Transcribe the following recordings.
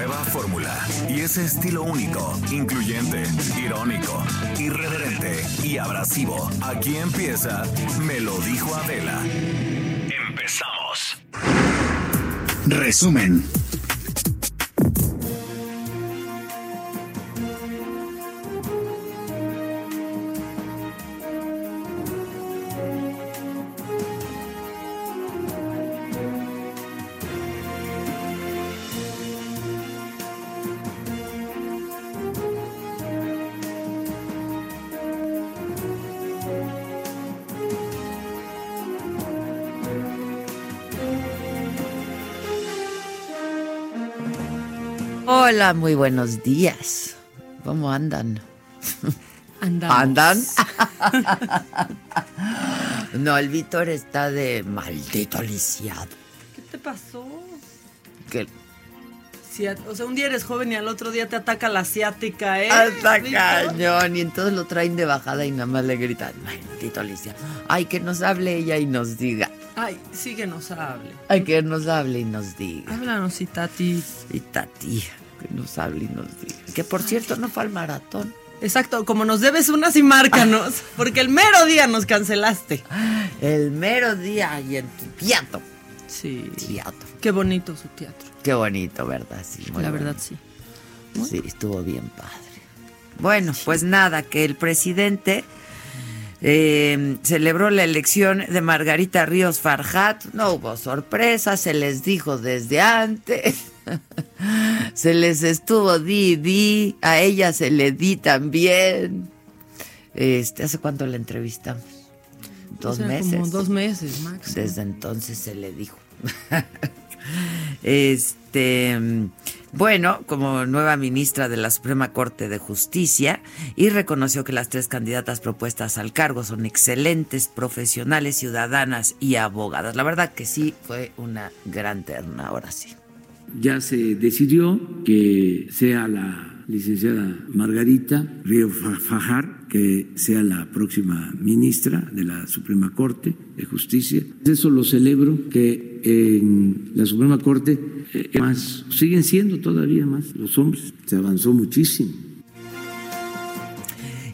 nueva fórmula. Y ese estilo único, incluyente, irónico, irreverente y abrasivo. Aquí empieza Me lo dijo Adela. Empezamos. Resumen. Hola, muy buenos días. ¿Cómo andan? Andamos. ¿Andan? no, el Víctor está de maldito lisiado. ¿Qué te pasó? Que Si a- o sea, un día eres joven y al otro día te ataca la asiática, ¿eh? hasta Víctor? cañón. Y entonces lo traen de bajada y nada más le gritan, maldito lisiado. Ay, que nos hable ella y nos diga. Ay, sí que nos hable. Ay, que nos hable y nos diga. Háblanos, y Tati. Que nos hable y nos diga. Que por cierto no fue al maratón. Exacto, como nos debes unas y márcanos, porque el mero día nos cancelaste. El mero día y en tu teatro. Sí. Teatro. Qué bonito su teatro. Qué bonito, ¿verdad? Sí, muy la verdad, sí. Sí, estuvo bien padre. Bueno, pues nada, que el presidente eh, celebró la elección de Margarita Ríos Farjat. No hubo sorpresa, se les dijo desde antes. se les estuvo di, di. A ella se le di también. Este, ¿Hace cuánto la entrevistamos? Dos O sea, meses. Como dos meses, Max. Desde entonces se le dijo. este, bueno, como nueva ministra de la Suprema Corte de Justicia, y reconoció que las tres candidatas propuestas al cargo son excelentes profesionales, ciudadanas y abogadas. La verdad que sí, fue una gran terna, ahora sí. Ya se decidió que sea la licenciada Margarita Río Fa- Fajar, que sea la próxima ministra de la Suprema Corte de Justicia. Eso lo celebro, que en la Suprema Corte eh, más, siguen siendo todavía más los hombres. Se avanzó muchísimo.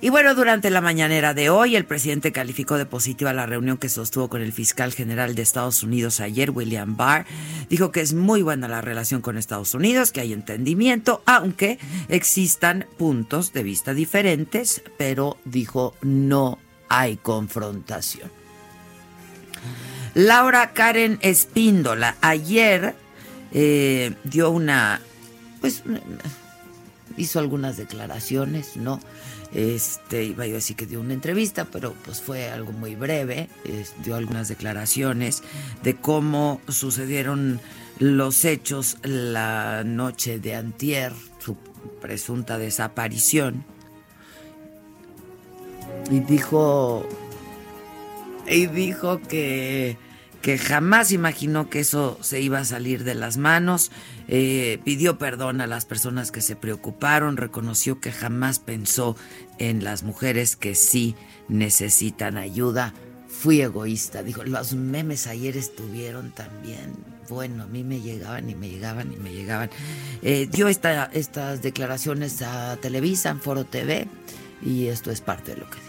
Y bueno, durante la mañanera de hoy, el presidente calificó de positiva la reunión que sostuvo con el fiscal general de Estados Unidos ayer, William Barr. Dijo que es muy buena la relación con Estados Unidos, que hay entendimiento, aunque existan puntos de vista diferentes, pero dijo no hay confrontación. Laura Karen Espíndola ayer eh, dio una, pues, hizo algunas declaraciones, ¿no? Este, iba yo a decir que dio una entrevista, pero pues fue algo muy breve, dio algunas declaraciones de cómo sucedieron los hechos la noche de antier, su presunta desaparición. Y dijo, y dijo que, que jamás imaginó que eso se iba a salir de las manos. Eh, pidió perdón a las personas que se preocuparon, reconoció que jamás pensó en las mujeres que sí necesitan ayuda. Fui egoísta, dijo, los memes ayer estuvieron también. Bueno, a mí me llegaban y me llegaban y me llegaban. Eh, dio esta- estas declaraciones a Televisa, en Foro TV, y esto es parte de lo que dijo.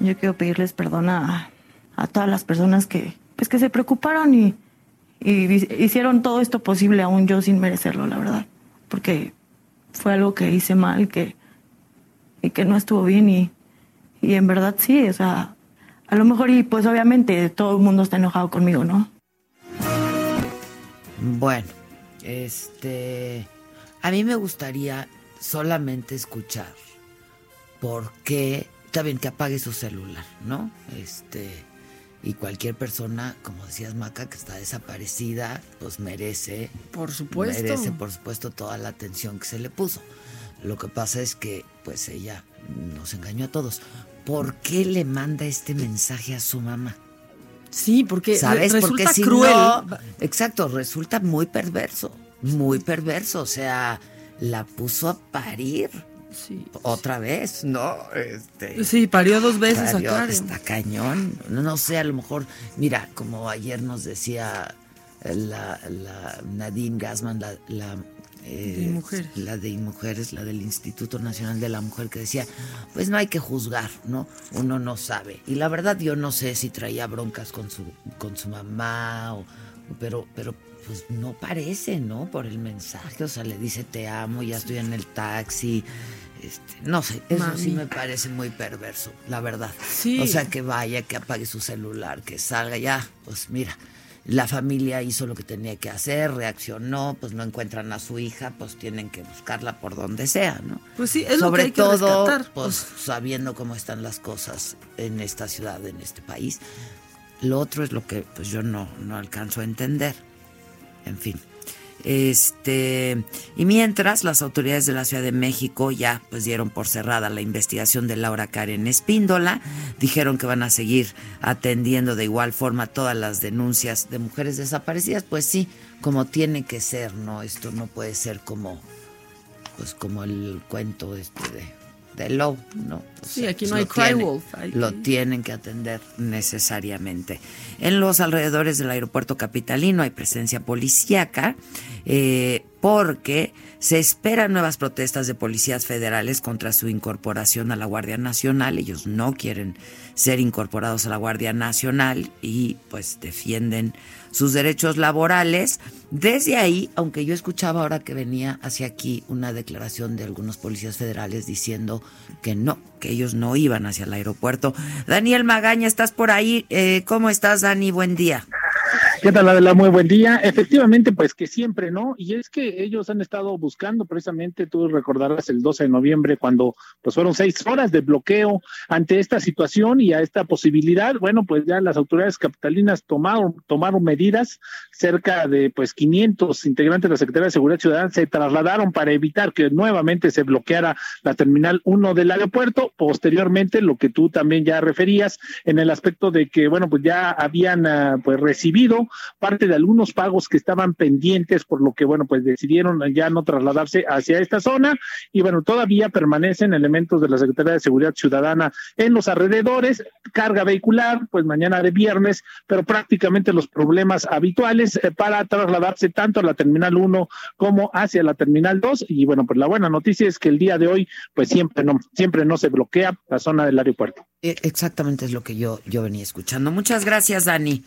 Yo quiero pedirles perdón a, a todas las personas que, pues, que se preocuparon y, y hi- hicieron todo esto posible aún yo sin merecerlo, la verdad. Porque fue algo que hice mal que, y que no estuvo bien y, y en verdad sí, o sea, a lo mejor y pues obviamente todo el mundo está enojado conmigo, ¿no? Bueno, este, a mí me gustaría solamente escuchar por qué está bien que apague su celular, ¿no? Este, y cualquier persona, como decías Maca, que está desaparecida, pues merece, Por supuesto. merece por supuesto toda la atención que se le puso. Lo que pasa es que, pues ella nos engañó a todos. ¿Por qué le manda este mensaje a su mamá? Sí, porque ¿Sabes? re- Porque resulta si cruel. no, exacto, resulta muy perverso, muy perverso. O sea, la puso a parir Sí. otra vez, ¿no? Este, Sí, parió dos veces parió, a Karen. Está cañón. No, no sé, a lo mejor, mira, como ayer nos decía la, la Nadine Gassman, la, la, eh, De Mujeres. la de Mujeres, la del Instituto Nacional de la Mujer, que decía, pues no hay que juzgar, ¿no? Uno no sabe. Y la verdad yo no sé si traía broncas con su, con su mamá, o, pero, pero pues no parece, ¿no? Por el mensaje, o sea, le dice te amo, ya estoy en el taxi. Este, no sé, eso sí me parece muy perverso, la verdad. Sí. O sea, que vaya, que apague su celular, que salga ya, pues mira, la familia hizo lo que tenía que hacer, reaccionó, pues no encuentran a su hija, pues tienen que buscarla por donde sea, ¿no? Pues sí, es lo Sobre que hay que todo, rescatar. pues sabiendo cómo están las cosas en esta ciudad, en este país. Lo otro es lo que pues yo no, no alcanzo a entender. En fin. Este, y mientras las autoridades de la Ciudad de México ya pues dieron por cerrada la investigación de Laura Karen Espíndola, dijeron que van a seguir atendiendo de igual forma todas las denuncias de mujeres desaparecidas, pues sí, como tiene que ser, ¿no? Esto no puede ser como pues como el cuento este de de Lowe, ¿no? O Sí, sea, aquí pues no hay cry tiene- wolf, hay lo tienen que atender necesariamente. En los alrededores del aeropuerto capitalino hay presencia policíaca eh, porque se esperan nuevas protestas de policías federales contra su incorporación a la Guardia Nacional. Ellos no quieren ser incorporados a la Guardia Nacional y pues defienden sus derechos laborales. Desde ahí, aunque yo escuchaba ahora que venía hacia aquí una declaración de algunos policías federales diciendo que no, que ellos no iban hacia el aeropuerto. Daniel Magaña, ¿estás por ahí? Eh, ¿Cómo estás, Dani? Buen día. ¿Qué tal, Adela? Muy buen día. Efectivamente, pues que siempre, ¿no? Y es que ellos han estado buscando precisamente, tú recordarás el 12 de noviembre, cuando pues fueron seis horas de bloqueo ante esta situación y a esta posibilidad. Bueno, pues ya las autoridades capitalinas tomaron, tomaron medidas. Cerca de pues 500 integrantes de la Secretaría de Seguridad Ciudadana se trasladaron para evitar que nuevamente se bloqueara la terminal 1 del aeropuerto. Posteriormente, lo que tú también ya referías en el aspecto de que, bueno, pues ya habían ah, pues recibido parte de algunos pagos que estaban pendientes, por lo que, bueno, pues decidieron ya no trasladarse hacia esta zona y, bueno, todavía permanecen elementos de la Secretaría de Seguridad Ciudadana en los alrededores, carga vehicular, pues mañana de viernes, pero prácticamente los problemas habituales eh, para trasladarse tanto a la Terminal 1 como hacia la Terminal 2 y, bueno, pues la buena noticia es que el día de hoy, pues siempre no, siempre no se bloquea la zona del aeropuerto. Eh, Exactamente es lo que yo, yo venía escuchando. Muchas gracias, Dani.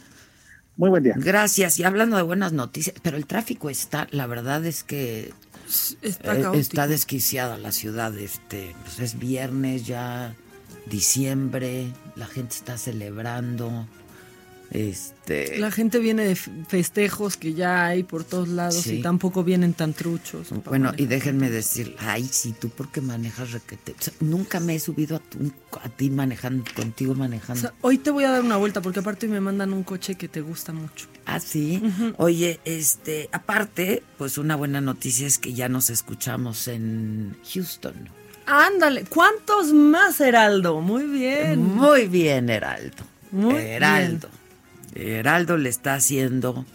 Muy buen día. Gracias. Y hablando de buenas noticias, pero el tráfico está, la verdad es que Está eh, está desquiciada la ciudad. Este, pues es viernes ya, diciembre, la gente está celebrando. Este, La gente viene de festejos que ya hay por todos lados Sí. y tampoco vienen tan truchos. bueno, y déjenme decir, ay, sí, tú porque manejas requete. O sea, nunca me he subido a, tu- a ti manejando, contigo O manejando. sea, hoy te voy a dar una vuelta porque aparte me mandan un coche que te gusta mucho. Ah, sí. Oye, este, aparte, pues una buena noticia es que ya nos escuchamos en Houston. Ándale, ¿cuántos más, Heraldo? Muy bien. Muy bien, Heraldo. Muy Heraldo. Heraldo le está haciendo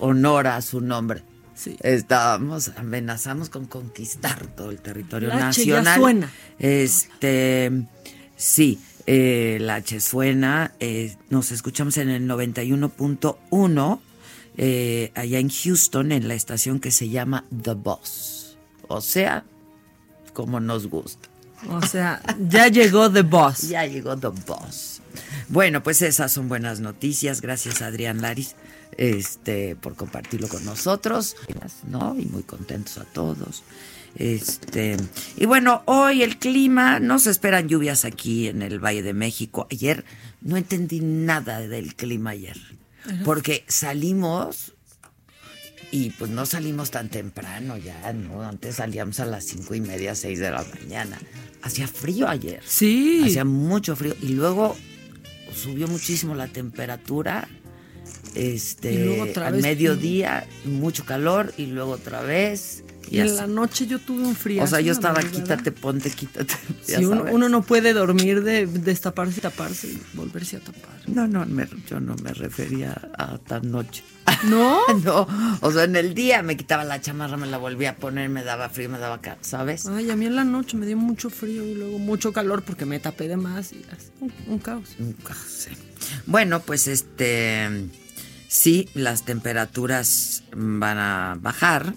honor a su nombre. Sí. Estábamos, amenazamos con conquistar todo el territorio La H ya nacional. suena. Este, sí, eh, la H suena. eh, nos escuchamos en el 91.1 eh, allá en Houston, en la estación que se llama The Boss. O sea, como nos gusta. O sea, ya llegó The Boss. Ya llegó The Boss. Bueno, pues esas son buenas noticias. Gracias, Adrián Laris, este, por compartirlo con nosotros, ¿no? Y muy contentos a todos. Este, y bueno, hoy el clima, no se esperan lluvias aquí en el Valle de México. Ayer no entendí nada del clima ayer, porque salimos Y pues no salimos tan temprano ya, ¿no? Antes salíamos a las cinco y media, seis de la mañana. Hacía frío ayer. Sí. Hacía mucho frío. Y luego subió muchísimo la temperatura. Este, Y luego otra al mediodía, mucho calor y luego otra vez. Y en la noche yo tuve un frío. O sea, yo estaba quítate, ponte, quítate. Si uno, no puede dormir de destaparse y taparse y volverse a tapar. No, no, me- yo no me refería a tan noche. ¿No? no, o sea, en el día me quitaba la chamarra, me la volvía a poner, me daba frío, me daba acá, ¿sabes? Ay, a mí en la noche me dio mucho frío y luego mucho calor porque me tapé de más y así, un, un caos. Nunca sé. Bueno, pues este, sí, las temperaturas van a bajar.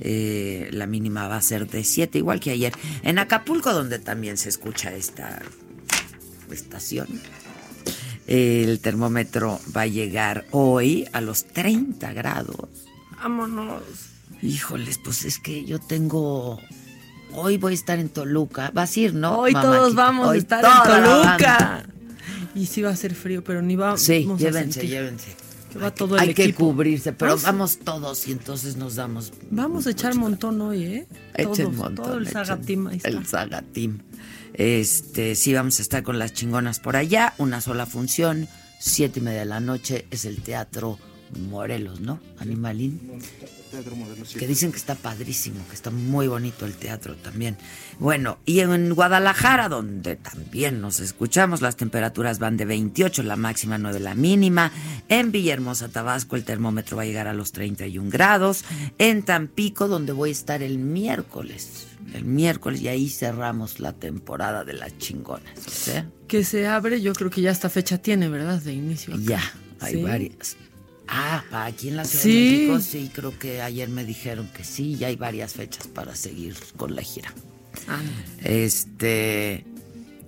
Eh, la mínima va a ser de 7, igual que ayer. En Acapulco, donde también se escucha esta estación, el termómetro va a llegar hoy a los 30 grados. Vámonos. Híjoles, pues es que yo tengo. Hoy voy a estar en Toluca. Vas a ir, ¿no? Hoy mamá? todos vamos Hoy a estar en. Toluca. Y sí va a ser frío, pero ni va Sí, vamos a llévense, sentir. llévense. Que va Hay que- todo el Hay que equipo. cubrirse, pero Vamos. vamos todos y entonces nos damos. Vamos a echar montón hoy, ¿eh? Echen Todos, montón, todo el echen- Zagatim. El Zagatim. Este, sí, vamos a estar con las chingonas por allá. Una sola función, siete y media de la noche, es el Teatro Morelos, ¿no? Animalín. Que dicen que está padrísimo, que está muy bonito el teatro también. Bueno, y en Guadalajara, donde también nos escuchamos, las temperaturas van de 28, la máxima 9, la mínima. En Villahermosa, Tabasco, el termómetro va a llegar a los 31 grados. En Tampico, donde voy a estar el miércoles. El miércoles, y ahí cerramos la temporada de las chingonas. ¿sí? Que se abre, yo creo que ya esta fecha tiene, ¿verdad? De inicio. acá. Ya, hay Sí. varias. Ah, aquí en la Ciudad Sí. de México sí, creo que ayer me dijeron que sí, ya hay varias fechas para seguir con la gira. Ah, Este,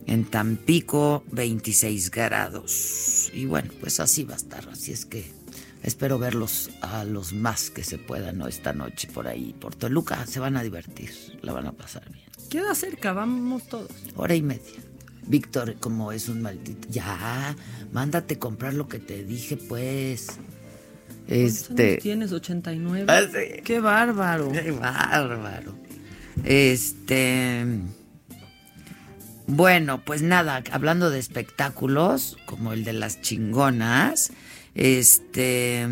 en Tampico, 26 grados. Y bueno, pues así va a estar. Así es que espero verlos a los más que se puedan, ¿no? Esta noche por ahí, por Toluca. Se van a divertir, la van a pasar bien. queda cerca, vamos todos. Hora y media. Víctor, como es un maldito. Ya, mándate comprar lo que te dije, pues. ¿Cuántos Este. años tienes? 89. Ah, sí. Qué bárbaro. Qué bárbaro. Este. Bueno, pues nada, hablando de espectáculos, como el de las chingonas, este.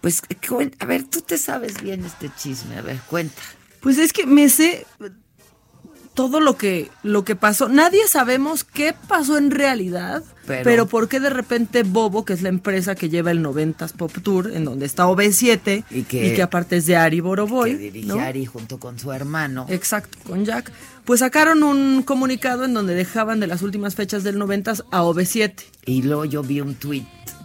Pues, cuen- a ver, tú te sabes bien este chisme, a ver, cuenta. Pues es que me sé todo lo que lo que pasó. Nadie sabemos qué pasó en realidad, Pero- pero, por qué de repente Bobo, que es la empresa que lleva el 90s Pop Tour, en donde está OB7 Y que- aparte es de Ari Boroboy, que dirige ¿no? Ari junto con su hermano. Exacto, con Jack. Pues sacaron un comunicado en donde dejaban de las últimas fechas del 90s a OB7. Y luego yo vi un tuit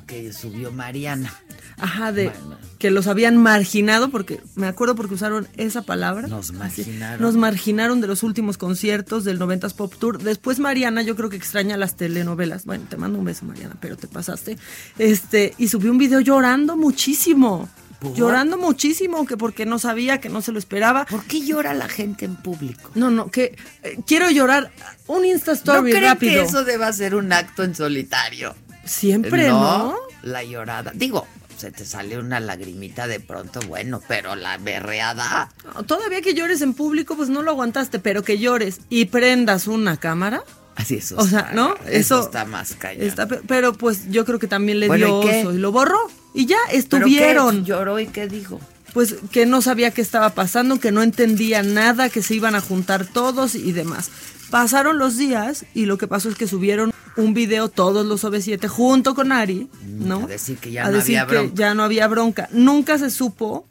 que subió Mariana. Ajá, de Bueno. que los habían marginado, porque me acuerdo porque usaron esa palabra. Nos Así, marginaron. nos marginaron de los últimos conciertos del 90s Pop Tour. Después Mariana, yo creo que extraña las telenovelas. Bueno, te mando un beso, Mariana, pero te pasaste. Este, y subió un video llorando muchísimo. ¿Por? Llorando muchísimo, que porque no sabía, que no se lo esperaba. ¿Por qué llora la gente en público? No, no, que eh, quiero llorar. Un Insta ¿No Story creen rápido. que eso deba ser un acto en solitario? Siempre, ¿no? La llorada. Digo, se te sale una lagrimita de pronto, bueno, pero la berreada. No, Todavía que llores en público, pues no lo aguantaste, pero que llores y prendas una cámara. Así eso. O sea, está- ¿no? Eso, Eso está más. Está pe- pero pues yo creo que también le Bueno, dio ¿y qué? oso y lo borró. Y ya ¿Pero qué? estuvieron. ¿Lloró y qué dijo? Pues que no sabía qué estaba pasando, que no entendía nada, que se iban a juntar todos y demás. Pasaron los días y lo que pasó es que subieron un video todos los OV7 junto con Ari, ¿no? Mm, a decir que ya A no decir había que bronca. ya no había bronca. Nunca se supo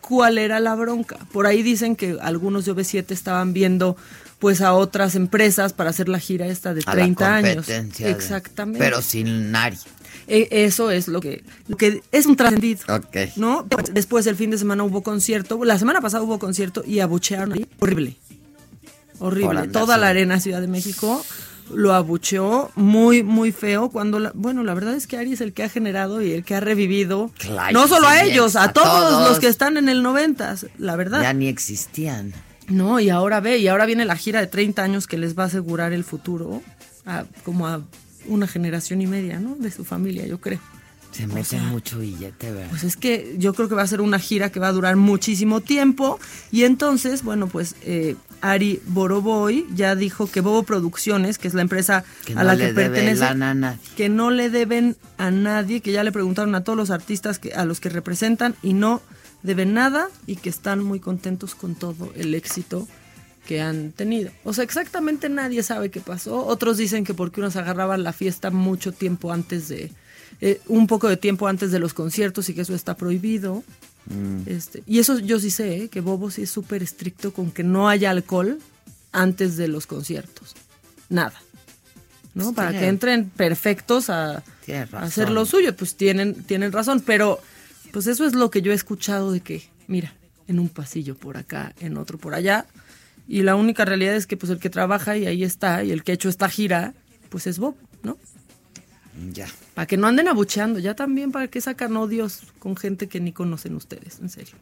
cuál era la bronca. Por ahí dicen que algunos de OV7 estaban viendo pues a otras empresas para hacer la gira esta de A 30 la años. competencia de- Exactamente. Pero sin Nari. E- Eso es lo que, lo que es un trascendido. Ok. ¿No? Después el fin de semana hubo concierto, la semana pasada hubo concierto y abuchearon ahí. Horrible. Horrible. Toda la arena Ciudad de México lo abucheó muy, muy feo. Cuando, la- bueno, la verdad es que Ari es el que ha generado y el que ha revivido. Claro, no solo a ellos, a, a todos, todos. los que están en el noventas, la verdad. Ya ni existían. No, y ahora ve, y ahora viene la gira de 30 años que les va a asegurar el futuro, a- como a una generación y media, ¿no? De su familia, yo creo. Se mete mucho billete, ¿verdad? Pues es que yo creo que va a ser una gira que va a durar muchísimo tiempo. Y entonces, bueno, pues eh, Ari Boroboy ya dijo que Bobo Producciones, que es la empresa Que a no la que pertenece, que no le deben a nadie, que ya le preguntaron a todos los artistas que, a los que representan y no deben nada y que están muy contentos con todo el éxito que han tenido. O sea, exactamente nadie sabe qué pasó. Otros dicen que porque unos agarraban la fiesta mucho tiempo antes de, eh, un poco de tiempo antes de los conciertos y que eso está prohibido. Mm. Este, y eso yo sí sé, ¿eh? que Bobo sí es súper estricto con que no haya alcohol antes de los conciertos. Nada. ¿No? Pues Para tiene- que entren perfectos a, hacer lo suyo. Pues tienen, tienen razón. Pero, pues eso es lo que yo he escuchado de que, mira, en un pasillo por acá, en otro por allá. Y la única realidad es que pues el que trabaja y ahí está, y el que ha hecho esta gira, pues es Bob, ¿no? Ya. Para que no anden abucheando, ya también para que sacan odios con gente que ni conocen ustedes, en serio.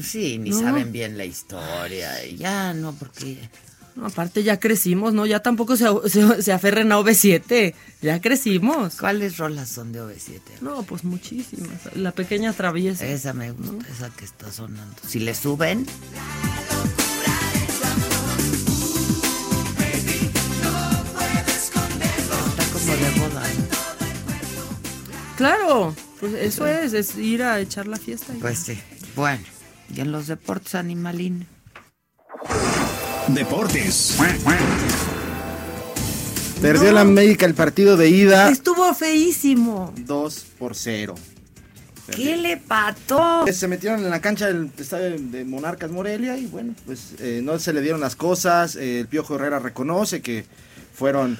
Sí, ni No. saben bien la historia. Ya, no, porque... No, aparte ya crecimos, ¿no? Ya tampoco se, se, se aferren a OV7, ya crecimos. ¿Cuáles rolas son de OV7? No, pues muchísimas. La pequeña traviesa. Esa me gusta, esa que está sonando. Si le suben, Claro, pues eso es, es ir a echar la fiesta. y- Pues sí. Bueno, y en los deportes animalín. Deportes. Perdió la América el partido de ida Estuvo feísimo. 2 por 0. ¿Qué le pató? Se metieron en la cancha del estadio de Monarcas Morelia y bueno, pues eh, no se le dieron las cosas. Eh, el Piojo Herrera reconoce que fueron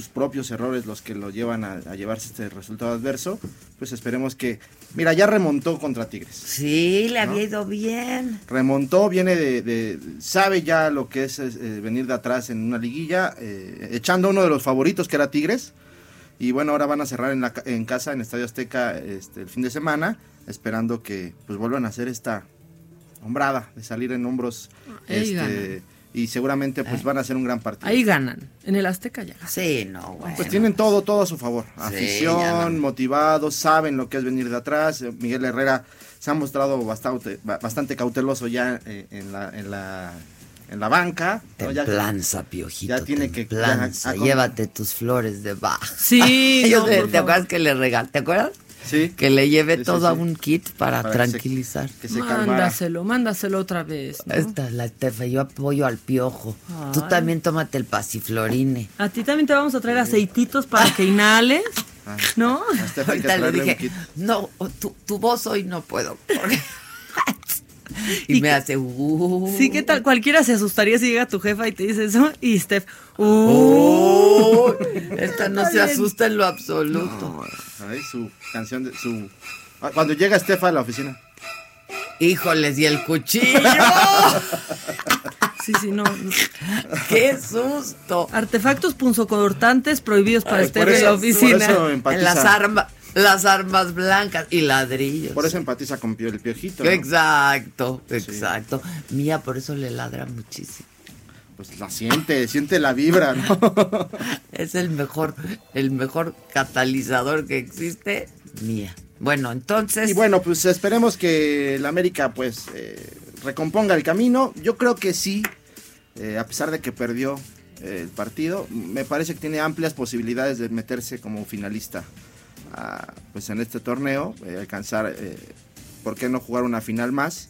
sus propios errores los que lo llevan a, a llevarse este resultado adverso. Pues esperemos que... Mira, ya remontó contra Tigres. Sí, le había ido bien. remontó, viene de, de- sabe ya lo que es eh, venir de atrás en una liguilla, eh, echando uno de los favoritos que era Tigres. Y bueno, ahora van a cerrar en, la, en casa, en Estadio Azteca, este, el fin de semana, esperando que pues vuelvan a hacer esta hombrada de salir en hombros. Ahí este, ganan. Y seguramente pues van a hacer un gran partido. Ahí ganan. En el Azteca ya ganan. Sí, no, bueno. Pues tienen todo, todo a su favor. Afición, no. motivados, saben lo que es venir de atrás. Eh, Miguel Herrera se ha mostrado bastante, ba- bastante cauteloso ya eh, en, la, en, la, en la banca. ¿no? Ya- Templanza, piojito. ya tiene que- templanza. ya- Llévate tus flores de Bach. Sí, Yo no, ¿Te acuerdas que le regalé? ¿Te acuerdas? Sí. Que le lleve Sí, sí, todo a un kit para, Para que se- tranquilizar. Que se calmara. Mándaselo, mándaselo otra vez. ¿no? Esta es la Estefa, yo apoyo al piojo. Tú también tómate el pasiflorine. A ti también te vamos a traer aceititos para que inhales, Ah, ¿no? Ahorita le dije, no, tu, tu voz hoy no puedo. porque-" y, Y me que- hace, uh. Sí, ¿qué tal? Cualquiera se asustaría si llega tu jefa y te dice eso. Y Steph, Uh, esta no se asusta en lo absoluto. Ay, su canción de su. Ah, Cuando llega Estefa a la oficina. Híjoles, y el cuchillo. sí, sí, no. ¡Qué susto! Artefactos punzocortantes prohibidos para Ay, Steph en la oficina. por eso En las armas, las armas blancas y ladrillos. Por eso empatiza con el piojito. ¿no? Exacto, exacto. Mía por eso le ladra muchísimo. Pues la siente, siente la vibra, ¿no? Es el mejor, el mejor catalizador que existe. Mía. Bueno, entonces. Y bueno, pues esperemos que el América pues eh, recomponga el camino. Yo creo que sí, eh, a pesar de que perdió eh, el partido, me parece que tiene amplias posibilidades de meterse como finalista ah, pues en este torneo, eh, alcanzar, eh, ¿por qué no jugar una final más?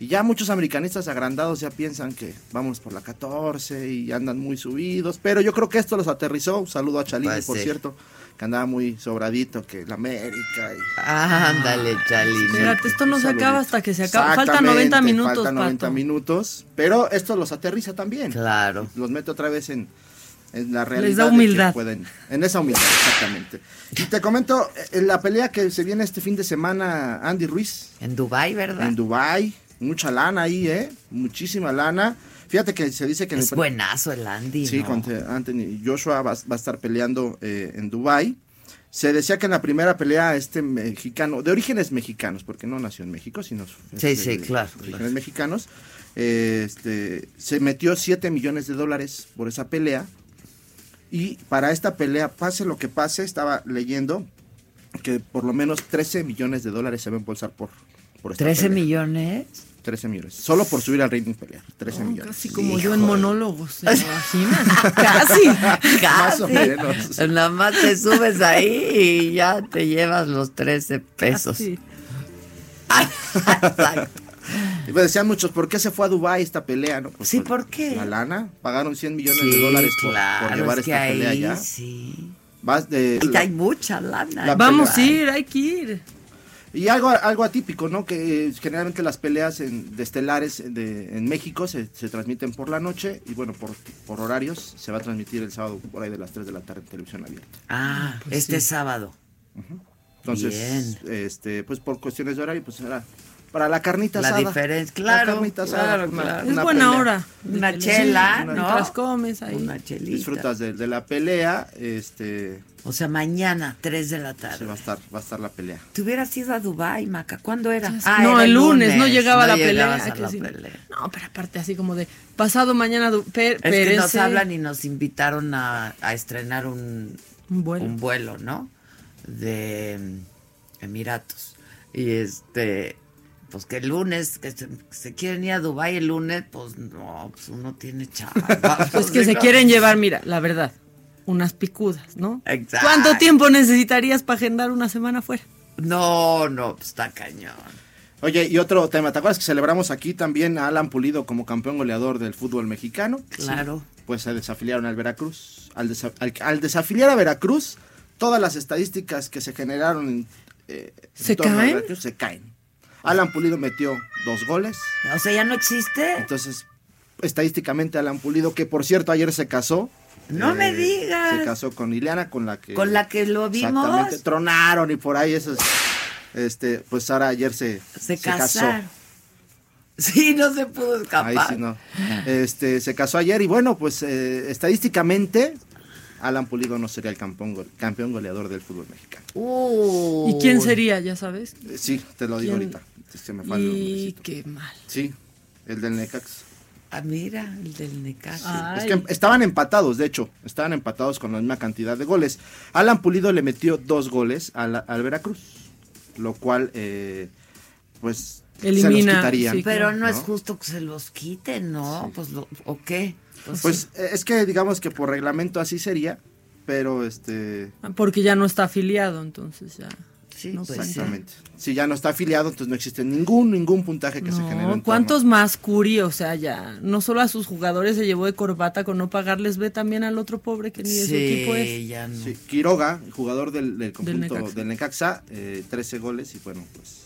Y ya muchos americanistas agrandados ya piensan que vamos por la 14 y andan muy subidos, pero yo creo que esto los aterrizó. Un saludo a Chalini, Pues por sí. cierto, que andaba muy sobradito, que la América y Ándale, Chalín. Espérate, esto no se acaba hasta que se acaba. Faltan Exactamente, 90 minutos, Faltan 90 Pato. minutos, pero esto los aterriza también. Claro. Los mete otra vez en, en la realidad. Les da de que humildad. pueden- en esa humildad, exactamente. Y te comento, eh, la pelea que se viene este fin de semana, Andy Ruiz, En Dubai, ¿verdad? en Dubai mucha lana ahí, ¿eh? Muchísima lana. Fíjate que se dice que en es el- buenazo el Andy. Sí, ¿no? contra Anthony Joshua va, va a estar peleando eh, en Dubai. Se decía que en la primera pelea este mexicano, de orígenes mexicanos, porque no nació en México, sino Sí, este, sí, claro, de orígenes claro. mexicanos, eh, este, se metió 7 millones de dólares por esa pelea. Y para esta pelea, pase lo que pase, estaba leyendo que por lo menos 13 millones de dólares se va a embolsar por, por esta 13 pelea. millones. 13 millones. Solo por subir al ring pelear. 13 millones. Casi como yo en monólogos. ¿se imaginan? Casi, Más o casi. menos. Nada más te subes ahí y ya te llevas los 13 pesos. Sí. Exacto. Y pues decían muchos, ¿por qué se fue a Dubái esta pelea? No? Pues Sí, ¿por qué? La lana. Pagaron 100 millones de dólares por, claro, por llevar es que esta pelea ahí allá. sí. Vas de, Y la- hay mucha lana. La Vamos a ir, hay que ir. Y algo, algo atípico, ¿no? Que eh, generalmente las peleas en, de estelares de, en México se, se transmiten por la noche y bueno, por, por horarios se va a transmitir el sábado por ahí de las 3 de la tarde en televisión abierta. Ah, este sábado. Entonces, este, pues por cuestiones de horario, pues será para la carnita La asada. diferencia, La claro, carnita asada, claro, una- claro. Es buena pelea. hora. Una chela, una- ¿no? Mientras comes ahí. Una chelita. Disfrutas de, de la pelea, este, O sea, mañana, 3 de la tarde. va a estar, va a estar la pelea. Te hubieras ido a Dubái, Maca. ¿Cuándo era? no, Ah, era el lunes, no llegaba la pelea. a la. No, pero aparte así como de pasado mañana du- pe- Es que nos hablan y nos invitaron a, a estrenar un, un vuelo. un vuelo, ¿no? De mm, Emiratos. Y este, pues que el lunes, que se, se quieren ir a Dubái el lunes, pues no, pues uno tiene chava. Es que se quieren llevar, mira, la verdad, unas picudas, ¿no? Exacto. ¿Cuánto tiempo necesitarías para agendar una semana fuera? No, no, pues está cañón. Oye, y otro tema, ¿te acuerdas que celebramos aquí también a Alan Pulido como campeón goleador del fútbol mexicano? Claro. Pues se desafiliaron al Veracruz. Al, desa- al- al desafiliar a Veracruz, todas las estadísticas que se generaron en, eh, en ¿Se caen? Veracruz se caen. Alan Pulido metió dos goles. O sea, ya no existe. Entonces, estadísticamente Alan Pulido, que por cierto ayer se casó. eh, No me digas. Se casó con Ileana, con la que... Con la que lo vimos. Exactamente, tronaron y por ahí esos... Este, pues Sara ayer se, Se, casó. casaron. Sí, no se pudo escapar. Ahí sí no. Este, se casó ayer y bueno, pues eh, estadísticamente Alan Pulido no sería el campeón, go- campeón goleador del fútbol mexicano. Uy. ¿Y quién sería, ya sabes? Eh, sí, te lo digo ¿Quién? ahorita. Se me fue Y qué mal. Sí, el del Necax. Ah, mira, el del Necaxa. Es que estaban empatados, de hecho, estaban empatados con la misma cantidad de goles. Alan Pulido le metió dos goles al, al Veracruz, lo cual, eh, pues, se los Elimina, quitarían. sí, Pero no, es justo que se los quiten, ¿no? Pues, lo, ¿o qué? Pues, Pues eh, es que digamos que por reglamento así sería, pero este... Porque ya no está afiliado, entonces ya. Sí, no pues. Exactamente. Si ya no está afiliado, entonces no existe ningún ningún puntaje que se genere. en No, torno. ¿cuántos más Curi? O sea, ya no solo a sus jugadores se llevó de corbata con no pagarles, ve también al otro pobre que ni de su equipo es. Sí, ya no. Sí, Quiroga, jugador del, del conjunto Necaxa. del Necaxa, eh, 13 goles y bueno, pues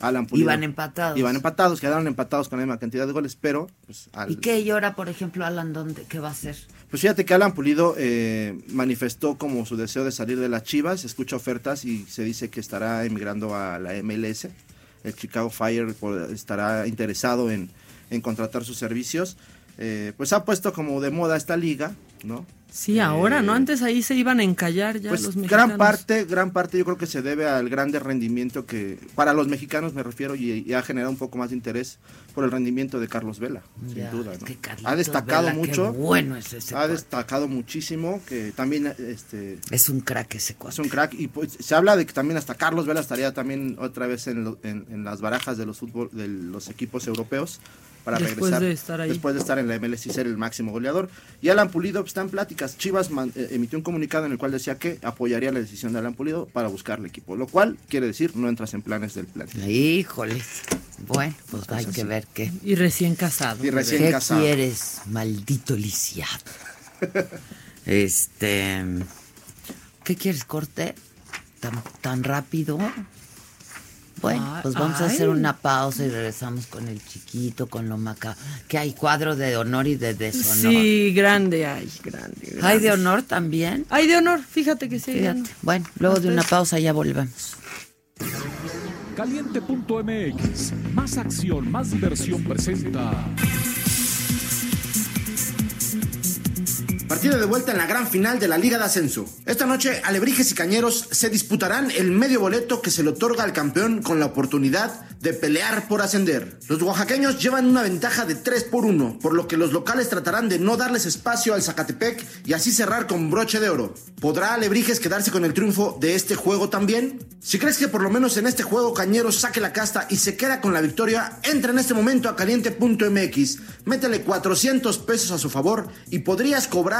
Alan Pulido. Iban empatados. Iban empatados, quedaron empatados con la misma cantidad de goles, pero pues al- ¿Y qué llora, por ejemplo, Alan? ¿Dónde? ¿Qué va a hacer? Pues fíjate que Alan Pulido eh, manifestó como su deseo de salir de las Chivas, escucha ofertas y se dice que estará emigrando a la MLS. El Chicago Fire por- estará interesado en, en contratar sus servicios. Eh, pues ha puesto como de moda esta liga, ¿no? Sí, ahora, ¿no? Eh, Antes ahí se iban a encallar ya Pues los mexicanos. gran parte, gran parte yo creo que se debe al grande rendimiento que, para los mexicanos me refiero, y, y ha generado un poco más de interés por el rendimiento de Carlos Vela, Ya, sin duda. es ¿no? que Ha destacado Vela, qué mucho. bueno es ese Ha cuate. destacado muchísimo, que también este, Es un crack ese cuate. es un crack y pues, se habla de que también hasta Carlos Vela estaría también otra vez en, lo- en- en las barajas de los fútbol de los equipos europeos para Después regresar de estar ahí. después de estar en la MLS y ser el máximo goleador y Alan Pulido pues, está en pláticas Chivas man- eh, emitió un comunicado en el cual decía que apoyaría la decisión de Alan Pulido para buscarle equipo lo cual quiere decir no entras en planes del plan Híjoles. Bueno, pues hay que ver qué. Y recién casado. y recién ¿Qué casado quieres, maldito lisiado? este. ¿Qué quieres, corte? ¿Tan, tan rápido? Bueno, Ay, pues vamos a hacer una pausa y regresamos con el chiquito, con lo maca. Que hay cuadro de honor y de deshonor. Sí, grande, ay, grande. grande. ¿Hay de honor también? Hay de honor, fíjate que sí. hay Fíjate. Bueno, luego de una pausa ya volvemos. Caliente.mx, más acción, más diversión presenta. Partido de vuelta en la gran final de la Liga de Ascenso. Esta noche, Alebrijes y Cañeros se disputarán el medio boleto que se le otorga al campeón con la oportunidad de pelear por ascender. Los oaxaqueños llevan una ventaja de 3 por 1, por lo que los locales tratarán de no darles espacio al Zacatepec y así cerrar con broche de oro. ¿Podrá Alebrijes quedarse con el triunfo de este juego también? Si crees que por lo menos en este juego Cañeros saque la casta y se queda con la victoria, entra en este momento a caliente.mx, métele 400 pesos a su favor y podrías cobrar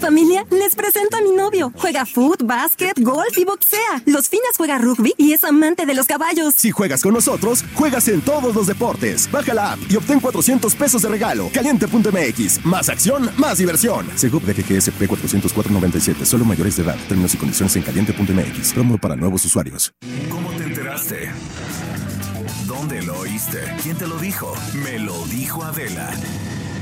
Familia, les presento a mi novio. Juega foot, básquet, golf y boxea. Los fines juega rugby y es amante de los caballos. Si juegas con nosotros, juegas en todos los deportes. Baja la app y obtén 400 pesos de regalo. Caliente.mx. Más acción, más diversión. Seguro de que SP 404.97. Solo mayores de edad. Términos y condiciones en caliente.mx. Promo para nuevos usuarios. ¿Cómo te enteraste? ¿Dónde lo oíste? ¿Quién te lo dijo? Me lo dijo Adela.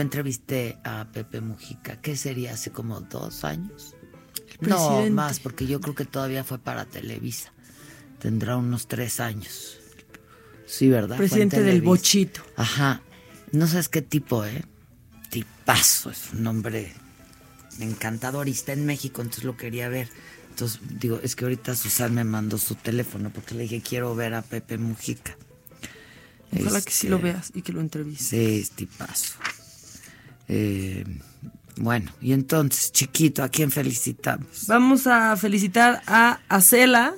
Yo entrevisté a Pepe Mujica, ¿qué sería? Hace como dos años. No, más, porque yo creo que todavía fue para Televisa. Tendrá unos tres años. Sí, ¿verdad? Presidente del. Bochito. Ajá. No sabes qué tipo, ¿eh? Tipazo, es un hombre encantador y está en México, entonces lo quería ver. Entonces, digo, es que ahorita Susan me mandó su teléfono porque le dije, quiero ver a Pepe Mujica. Ojalá que sí Este, lo veas y que lo entrevistes. Sí, es tipazo. Eh, bueno, y entonces, chiquito, ¿a quién felicitamos? Vamos a felicitar a Acela.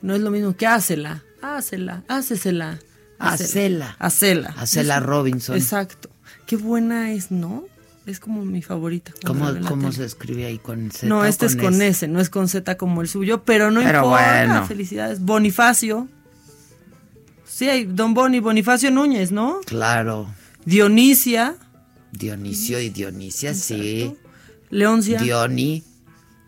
No es lo mismo que Acela. Acela. Acela. Acela. Acela Es- Robinson. Exacto. Qué buena es, ¿no? Es como mi favorita. ¿Cómo, cómo se escribe ahí con Z? No, este es con S? S, no es con Z como el suyo, pero no Pero importa. bueno. Felicidades. Bonifacio. Sí, hay Don Boni, Bonifacio Núñez, ¿no? Claro. Dionisia, Dionisio y Dionisia, sí. Leoncia, Dioni.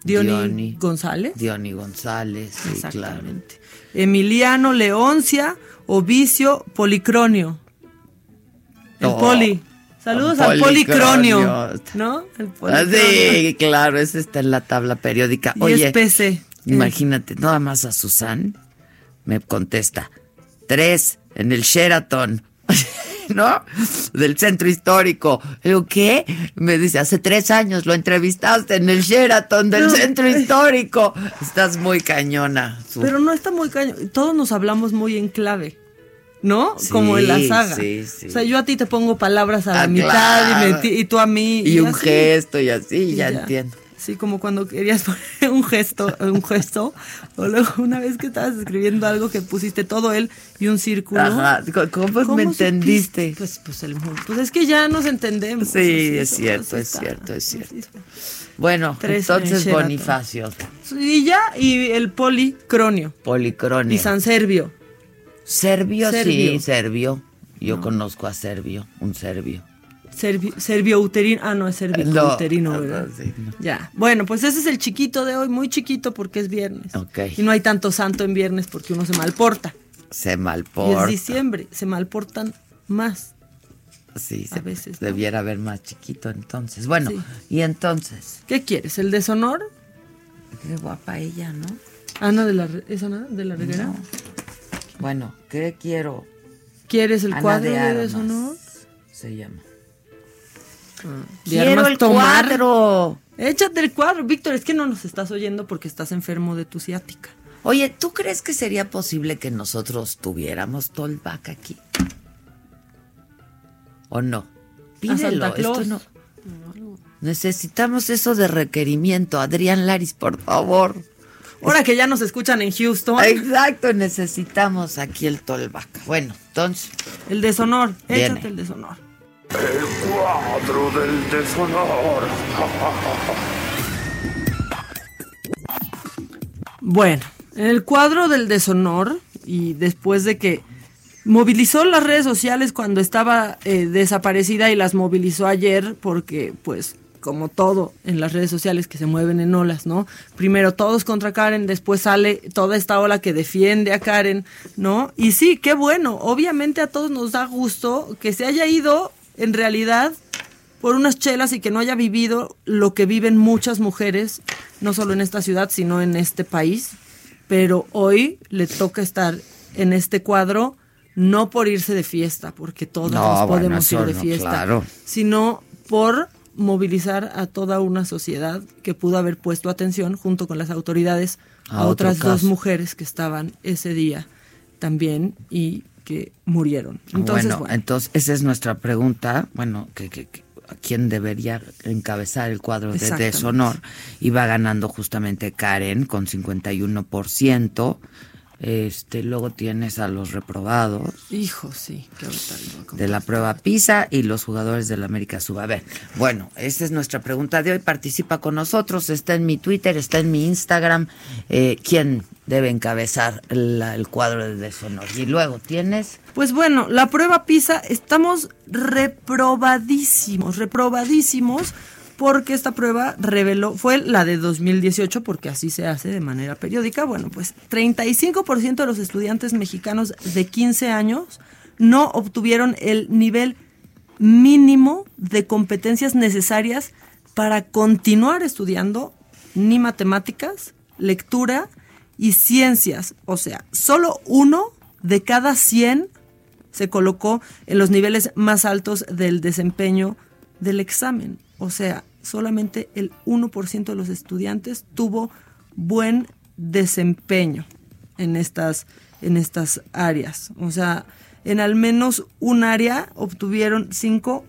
Dioni, Dioni. González. Dioni González, sí, claro. Exactamente. Emiliano, Leoncia, Ovicio, Policronio. El Oh, Poli. Saludos al Policronio. Policronio. ¿No? El Ah, Policronio. Sí, claro, ese está en la tabla periódica. Y Oye, es PC. imagínate, nada más a Susan me contesta, tres en el Sheraton, ¿no? Del centro histórico. Le Digo, ¿qué? Me dice, hace tres años lo entrevistaste en el Sheraton del No. centro histórico. Estás muy cañona. Su- Pero no está muy caño. Todos nos hablamos muy en clave. ¿No? Sí, Como en la saga. sí, sí. O sea, yo a ti te pongo palabras a la Ah, mitad y, me tú a mí. y un así. gesto y así, Y ya, entiendo. Sí, como cuando querías poner un gesto, un gesto, o luego una vez que estabas escribiendo algo que pusiste todo él y un círculo. Ajá, ¿cómo, cómo me entendiste? Pues, pues, el, pues es que ya nos entendemos. Sí, Así es cierto, es cierto, es cierto. Bueno, Tres entonces. Bonifacio, Y ya, y el policronio. Policronio. Y San Servio. Serbio, sí, Serbio. serbio. Yo conozco a Serbio, un serbio. Servio, servio uterino. Ah, no, es servio No, uterino, no, ¿verdad? sí, no. Ya. Bueno, pues ese es el chiquito de hoy, muy chiquito porque es viernes. Ok. Y no hay tanto santo en viernes porque uno se malporta. Se Y es malporta. diciembre, se malportan más. Sí, a se, veces, debiera haber más chiquito entonces. Bueno, Sí. y entonces, ¿Qué quieres? ¿El deshonor? qué guapa ella, ¿no? Ana de la, ¿es Ana de la Reguera? Bueno, ¿qué quiero? ¿Quieres el Ana cuadro de de, deshonor? Se llama. Quiero el tomar. cuadro. Échate el cuadro, Víctor, es que no nos estás oyendo porque estás enfermo de tu ciática. Oye, ¿tú crees que sería posible que nosotros tuviéramos Tolbac aquí? ¿O no? Pídelo, Santa Claus. esto no. Necesitamos eso de requerimiento. Adrián Laris, por favor. Ahora que ya nos escuchan en Houston. Exacto, necesitamos aquí el Tolbac. Bueno, entonces. El deshonor, Viene. échate el deshonor. El cuadro del deshonor. Bueno, en el cuadro del deshonor, y después de que movilizó las redes sociales cuando estaba eh, desaparecida y las movilizó ayer, porque pues como todo en las redes sociales que se mueven en olas, ¿no? Primero todos contra Karen, después sale toda esta ola que defiende a Karen, ¿no? Y sí, qué bueno, obviamente a todos nos da gusto que se haya ido en realidad por unas chelas y que no haya vivido lo que viven muchas mujeres, no solo en esta ciudad, sino en este país. Pero hoy le toca estar en este cuadro, no por irse de fiesta, porque No, nos bueno, podemos ir de no, fiesta, claro. sino por movilizar a toda una sociedad que pudo haber puesto atención junto con las autoridades a, otras dos mujeres que estaban ese día también y que murieron. Entonces, bueno, bueno. entonces esa es nuestra pregunta. Bueno, que, que- que- quién debería encabezar el cuadro de deshonor. Y va ganando justamente Karen con 51%. Este, luego tienes a los reprobados Hijo, sí, a de la prueba PISA y los jugadores del América Suba. A ver, bueno, esta es nuestra pregunta de hoy. Participa con nosotros. Está en mi Twitter, está en mi Instagram. Eh, ¿Quién debe encabezar la- el cuadro de deshonor? Y luego tienes Pues bueno, la prueba PISA estamos reprobadísimos, reprobadísimos, porque esta prueba reveló, fue la de 2018, porque así se hace de manera periódica. Bueno, pues 35% de los estudiantes mexicanos de 15 años no obtuvieron el nivel mínimo de competencias necesarias para continuar estudiando ni matemáticas, lectura y ciencias. O sea, solo uno de cada 100 se colocó en los niveles más altos del desempeño del examen. O sea, solamente el 1% de los estudiantes tuvo buen desempeño en estas, en estas áreas. O sea, en al menos un área obtuvieron 5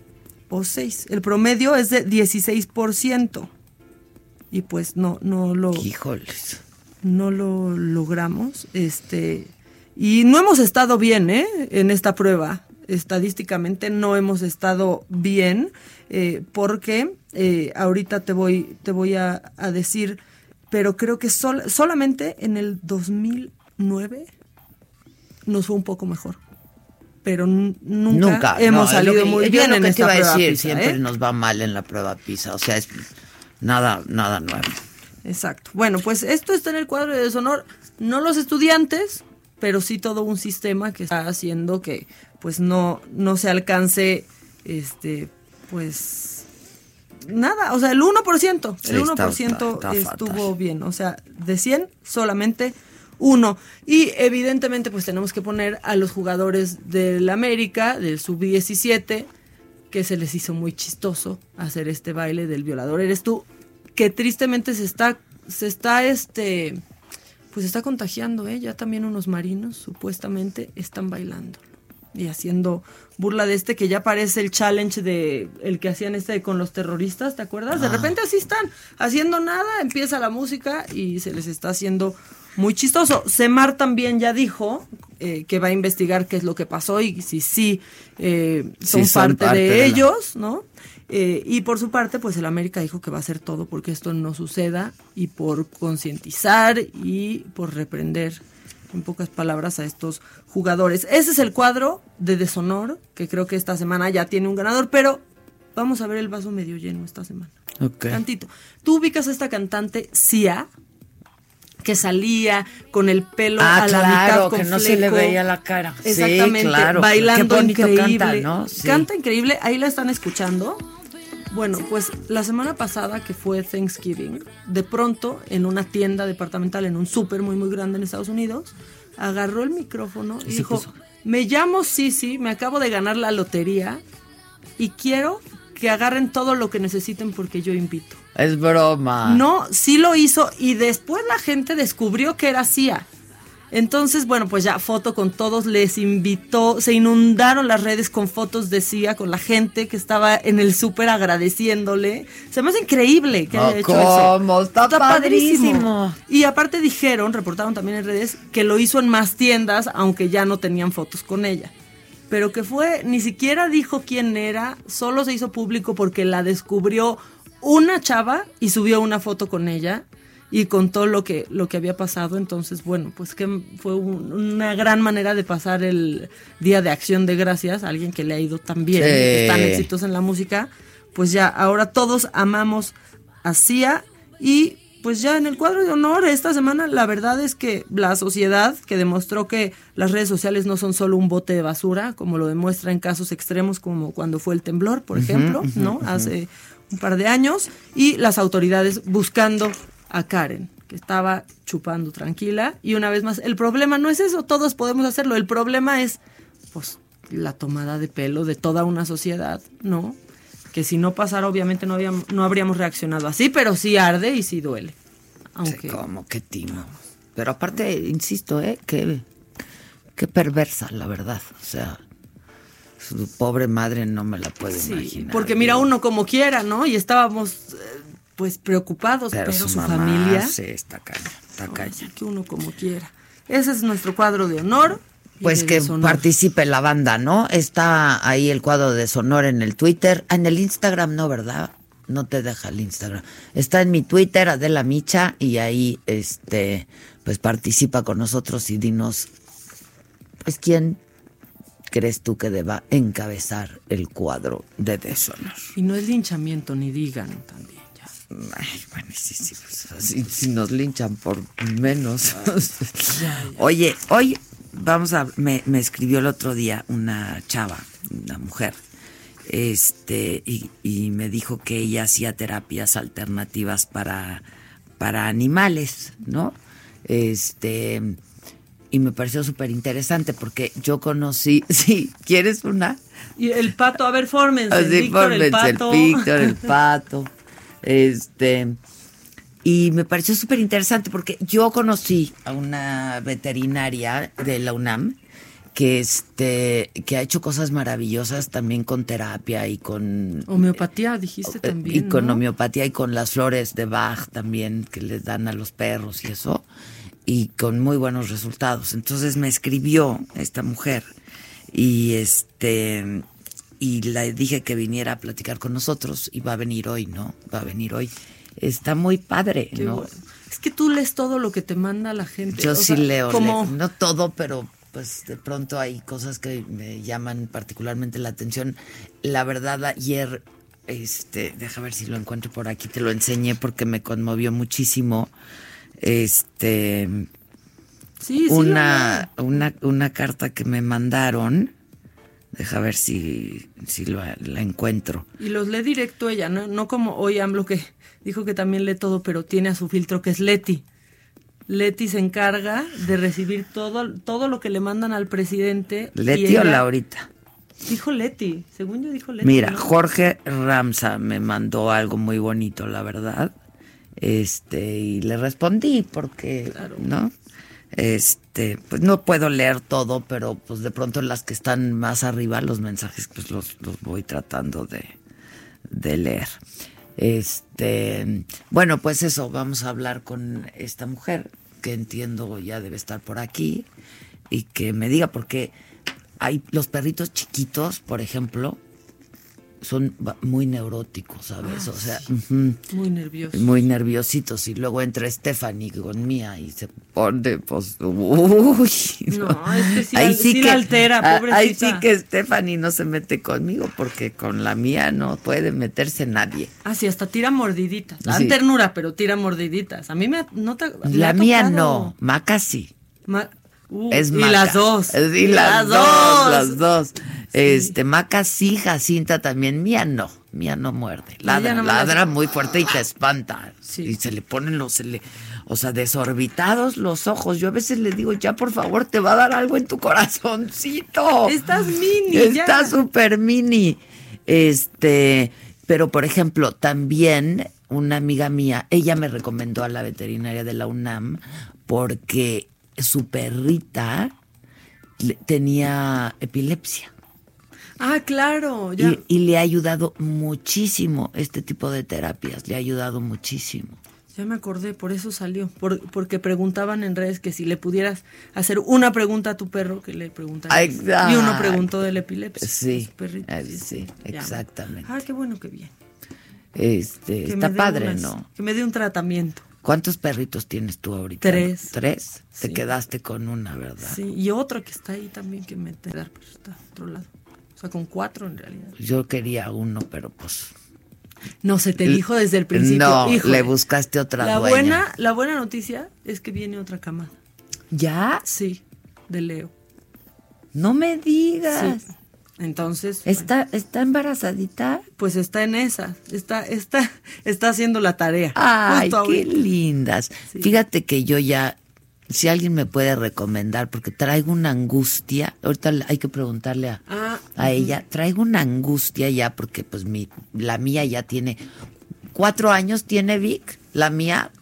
o 6. El promedio es de 16%. Y pues no, no lo Híjoles. no lo logramos. Este, y no hemos estado bien, ¿eh? En esta prueba. Estadísticamente no hemos estado bien, eh, porque eh, ahorita te voy, te voy a, a decir, pero creo que sol- solamente en el 2009 nos fue un poco mejor. Pero nunca, hemos no, salido que- muy bien lo en que te esta iba a prueba decir, PISA, siempre ¿eh? nos va mal en la prueba PISA, o sea, es nada, nada nuevo. Exacto. Bueno, pues esto está en el cuadro de deshonor, no los estudiantes, pero sí todo un sistema que está haciendo que pues no, no se alcance, este, pues nada, o sea, el 1%, Sí, el está- 1% está- está estuvo fatal. bien, o sea, de 100 solamente uno. Y evidentemente pues tenemos que poner a los jugadores del América, del sub-17, que se les hizo muy chistoso hacer este baile del violador eres tú, que tristemente se está, se está este, pues está contagiando, ¿eh? Ya también unos marinos supuestamente están bailando y haciendo burla de este que ya parece el challenge de el que hacían este con los terroristas, ¿te acuerdas? De Ah. repente así están, haciendo nada, empieza la música y se les está haciendo muy chistoso. Semar también ya dijo eh, que va a investigar qué es lo que pasó y si sí eh, son, Sí, son parte, parte de, de la- ellos, ¿no? Eh, y por su parte, pues el América dijo que va a hacer todo porque esto no suceda y por concientizar y por reprender, en pocas palabras, a estos jugadores. Ese es el cuadro de deshonor, que creo que esta semana ya tiene un ganador, pero vamos a ver el vaso medio lleno esta semana. Tantito. Tú ubicas a esta cantante Sia, que salía con el pelo Ah, a la claro, mitad con que no se le fleco. veía la cara. Sí, Exactamente, claro. bailando Qué increíble. canta, ¿no? Sí. Canta increíble, ahí la están escuchando. Bueno, pues la semana pasada que fue Thanksgiving, de pronto en una tienda departamental, en un súper muy muy grande en Estados Unidos, agarró el micrófono y, dijo, puso. me llamo Sisi, me acabo de ganar la lotería y quiero que agarren todo lo que necesiten porque yo invito. Es broma. No, sí lo hizo y después la gente descubrió que era CIA. Entonces, bueno, pues ya foto con todos, les invitó, se inundaron las redes con fotos de CIA, con la gente que estaba en el súper agradeciéndole. Se me hace increíble que No, haya hecho eso. ¿cómo? Está padrísimo. Y aparte dijeron, reportaron también en redes, que lo hizo en más tiendas, aunque ya no tenían fotos con ella. Pero que fue, ni siquiera dijo quién era, solo se hizo público porque la descubrió una chava y subió una foto con ella y contó lo que, lo que había pasado. Entonces, bueno, pues que fue un- una gran manera de pasar el Día de Acción de Gracias a alguien que le ha ido tan bien, Sí. que están exitosos en la música. Pues ya, ahora todos amamos a Sia y pues ya en el cuadro de honor esta semana la verdad es que la sociedad que demostró que las redes sociales no son solo un bote de basura, como lo demuestra en casos extremos como cuando fue el temblor, por ejemplo, ¿no? Hace un par de años y las autoridades buscando a Karen, que estaba chupando tranquila y una vez más, el problema no es eso, todos podemos hacerlo, el problema es pues la tomada de pelo de toda una sociedad, ¿no? Que si no pasara obviamente no, habíamos- no habríamos reaccionado así, pero sí arde y sí duele. Aunque como que timo. Pero aparte, insisto, ¿eh? Que, qué perversa, la verdad. O sea, su pobre madre no me la puedo Sí, imaginar. porque mira uno como quiera, ¿no? Y estábamos eh, pues preocupados, pero, Pero su, su mamá, familia, sí, está caña, está caña. que uno como quiera. Ese es nuestro cuadro de honor. Pues que deshonor. participe la banda, ¿no? Está ahí el cuadro de Sonor en el Twitter. Ah, En el Instagram no, ¿verdad? No te deja el Instagram. Está en mi Twitter, Adela Micha, y ahí, este, pues participa con nosotros y dinos, pues, ¿quién crees tú que deba encabezar el cuadro de Deshonor? Y no es linchamiento, ni digan también. Ay, bueno, sí, sí, pues, si nos linchan por menos. Oye, hoy vamos a, me, me escribió el otro día una chava, una mujer, este, y, y me dijo que ella hacía terapias alternativas para, para animales, ¿no? Este, y me pareció súper interesante porque yo conocí, sí, ¿quieres una? Y el pato, a ver, fórmense. Así, Víctor, el fórmense, el. Víctor, el pato. Este. Y me pareció súper interesante porque yo conocí a una veterinaria de la UNAM que este que ha hecho cosas maravillosas también con terapia y con Homeopatía, dijiste también. y con ¿no? homeopatía y con las flores de Bach también que les dan a los perros y eso y con muy buenos resultados. Entonces me escribió esta mujer y este y le dije que viniera a platicar con nosotros y va a venir hoy, ¿no? Va a venir hoy. Está muy padre, Qué ¿no? bueno. Es que tú lees todo lo que te manda la gente. Yo o sí sea, leo, Como, no todo, pero pues de pronto hay cosas que me llaman particularmente la atención. La verdad, ayer, este, deja ver si lo encuentro por aquí, te lo enseñé porque me conmovió muchísimo. Este, sí, sí, una, una, una carta que me mandaron. Deja ver si, si lo- la encuentro. Y los lee directo ella, ¿no? No como hoy AMLO que dijo que también lee todo, pero tiene a su filtro que es Leti. Leti se encarga de recibir todo, todo lo que le mandan al presidente. Leti ella- o Laurita. Dijo Leti, según yo dijo Leti. Mira, ¿no? Jorge Ramsa me mandó algo muy bonito, la verdad. Este, y le respondí porque, ¿no? Este, pues no puedo leer todo, pero pues de pronto las que están más arriba, los mensajes, pues los, los voy tratando de, de leer. Este, bueno, pues eso, vamos a hablar con esta mujer, que entiendo ya debe estar por aquí, y que me diga, porque hay los perritos chiquitos, por ejemplo, son muy neuróticos, ¿sabes? Ah, o sea, sí. ujú, Muy nervioso. muy nerviositos. Y luego entra Stephanie con Mía y se pone, pues, uy. No, es que sí al- sí la altera, ah, Ahí sí pobrecita. que Stephanie no se mete conmigo porque con la mía no puede meterse nadie. Ah, sí, hasta tira mordiditas. Sí. ternura, pero tira mordiditas. A mí me no te- La mía tocado. no, Maca sí. Ma- uh, Es y Maca. las dos. Y las, dos, las dos. Este, Maca sí, Jacinta también, mía no. mía no muerde. Ladra, no ladra muy fuerte y te espanta. Y se le ponen los, se le- o sea, desorbitados los ojos. Yo a veces le digo, ya por favor, te va a dar algo en tu corazoncito. Estás mini, Está ya. súper mini. Este, pero por ejemplo, también una amiga mía, ella me recomendó a la veterinaria de la UNAM porque su perrita tenía epilepsia. Ah, claro, ya. Y, y le ha ayudado muchísimo este tipo de terapias, le ha ayudado muchísimo. Ya me acordé, por eso salió. Por- porque preguntaban en redes que si le pudieras hacer una pregunta a tu perro, que le preguntaras. Exacto. Y uno preguntó de la epilepsia. Sí, perrito. eh, sí, Ya. exactamente. Ah, qué bueno, qué bien. Este, Que está padre, unas- ¿no? Que me dé un tratamiento. ¿Cuántos perritos tienes tú ahorita? Tres. ¿Tres? Te Sí. quedaste con una, ¿verdad? Sí, y otro que está ahí también que me te dar, pero está a otro lado. O sea, con cuatro en realidad. Yo quería uno, pero pues... No, se te dijo desde el principio. No, Híjole. le buscaste otra la dueña. buena, la buena noticia es que viene otra camada. ¿Ya? Sí, de Leo. No me digas. Sí. Entonces, ¿Está, ¿Está embarazadita? pues está en esa, está, está, está haciendo la tarea. Ay, Justo qué ahorita. lindas. Fíjate que yo ya, si alguien me puede recomendar, porque traigo una angustia, ahorita hay que preguntarle a, Ah, a ella, traigo una angustia ya, porque pues mi, la mía ya tiene, cuatro años tiene Vic, la mía,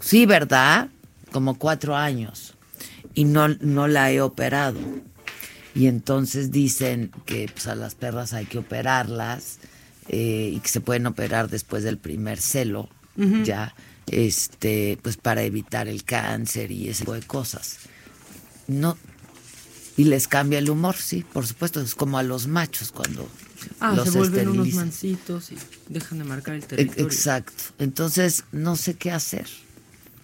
sí, ¿verdad? Como cuatro años. Y no, no la he operado. Y entonces dicen que pues, a las perras hay que operarlas eh, y que se pueden operar después del primer celo, ya, este, pues para evitar el cáncer y ese tipo de cosas. No. Y les cambia el humor, sí, por supuesto, es como a los machos cuando Ah, los se vuelven unos esterilizan. mancitos y dejan de marcar el E- territorio. Exacto. Entonces, no sé qué hacer.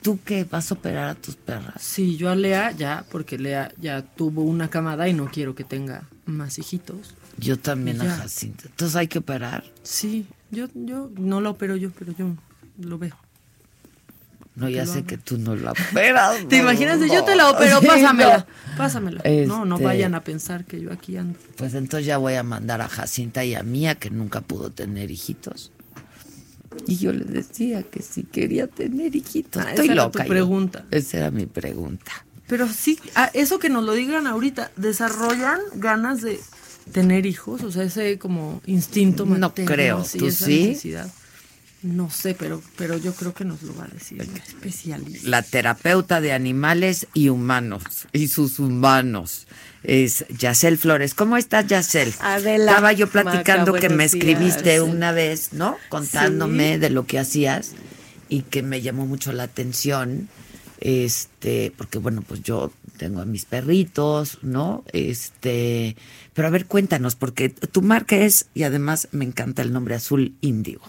¿Tú qué vas a operar a tus perras? Sí, yo a Lea ya, porque Lea ya tuvo una camada y no quiero que tenga más hijitos. Yo también a. Jacinta. Entonces hay que operar. Sí, yo, yo no la opero yo, pero yo lo veo. No, ya sé que tú no la operas. ¿Te no, imaginas? no. Yo te la opero, pásamela. Pásamela. No, no Este- vayan a pensar que yo aquí ando. Pues entonces ya voy a mandar a Jacinta y a Mía, que nunca pudo tener hijitos. Y yo le decía que si quería tener hijitos. Ah, Estoy esa era loca. tu yo. pregunta. Esa era mi pregunta. Pero sí, eso que nos lo digan ahorita, ¿desarrollan ganas de tener hijos? O sea, ese como instinto No materno, creo. así, ¿Tú esa sí? necesidad. No sé, pero, pero yo creo que nos lo va a decir especialista. La terapeuta de animales y humanos. Y sus humanos. Es Yacel Flores. ¿Cómo estás, Yacel? Adela, Estaba yo platicando Maca, que me escribiste días. una vez, ¿no? Contándome de lo que hacías y que me llamó mucho la atención. Este, porque bueno, pues yo tengo a mis perritos, ¿no? Este, pero a ver, cuéntanos, porque tu marca es, y además me encanta el nombre azul índigo.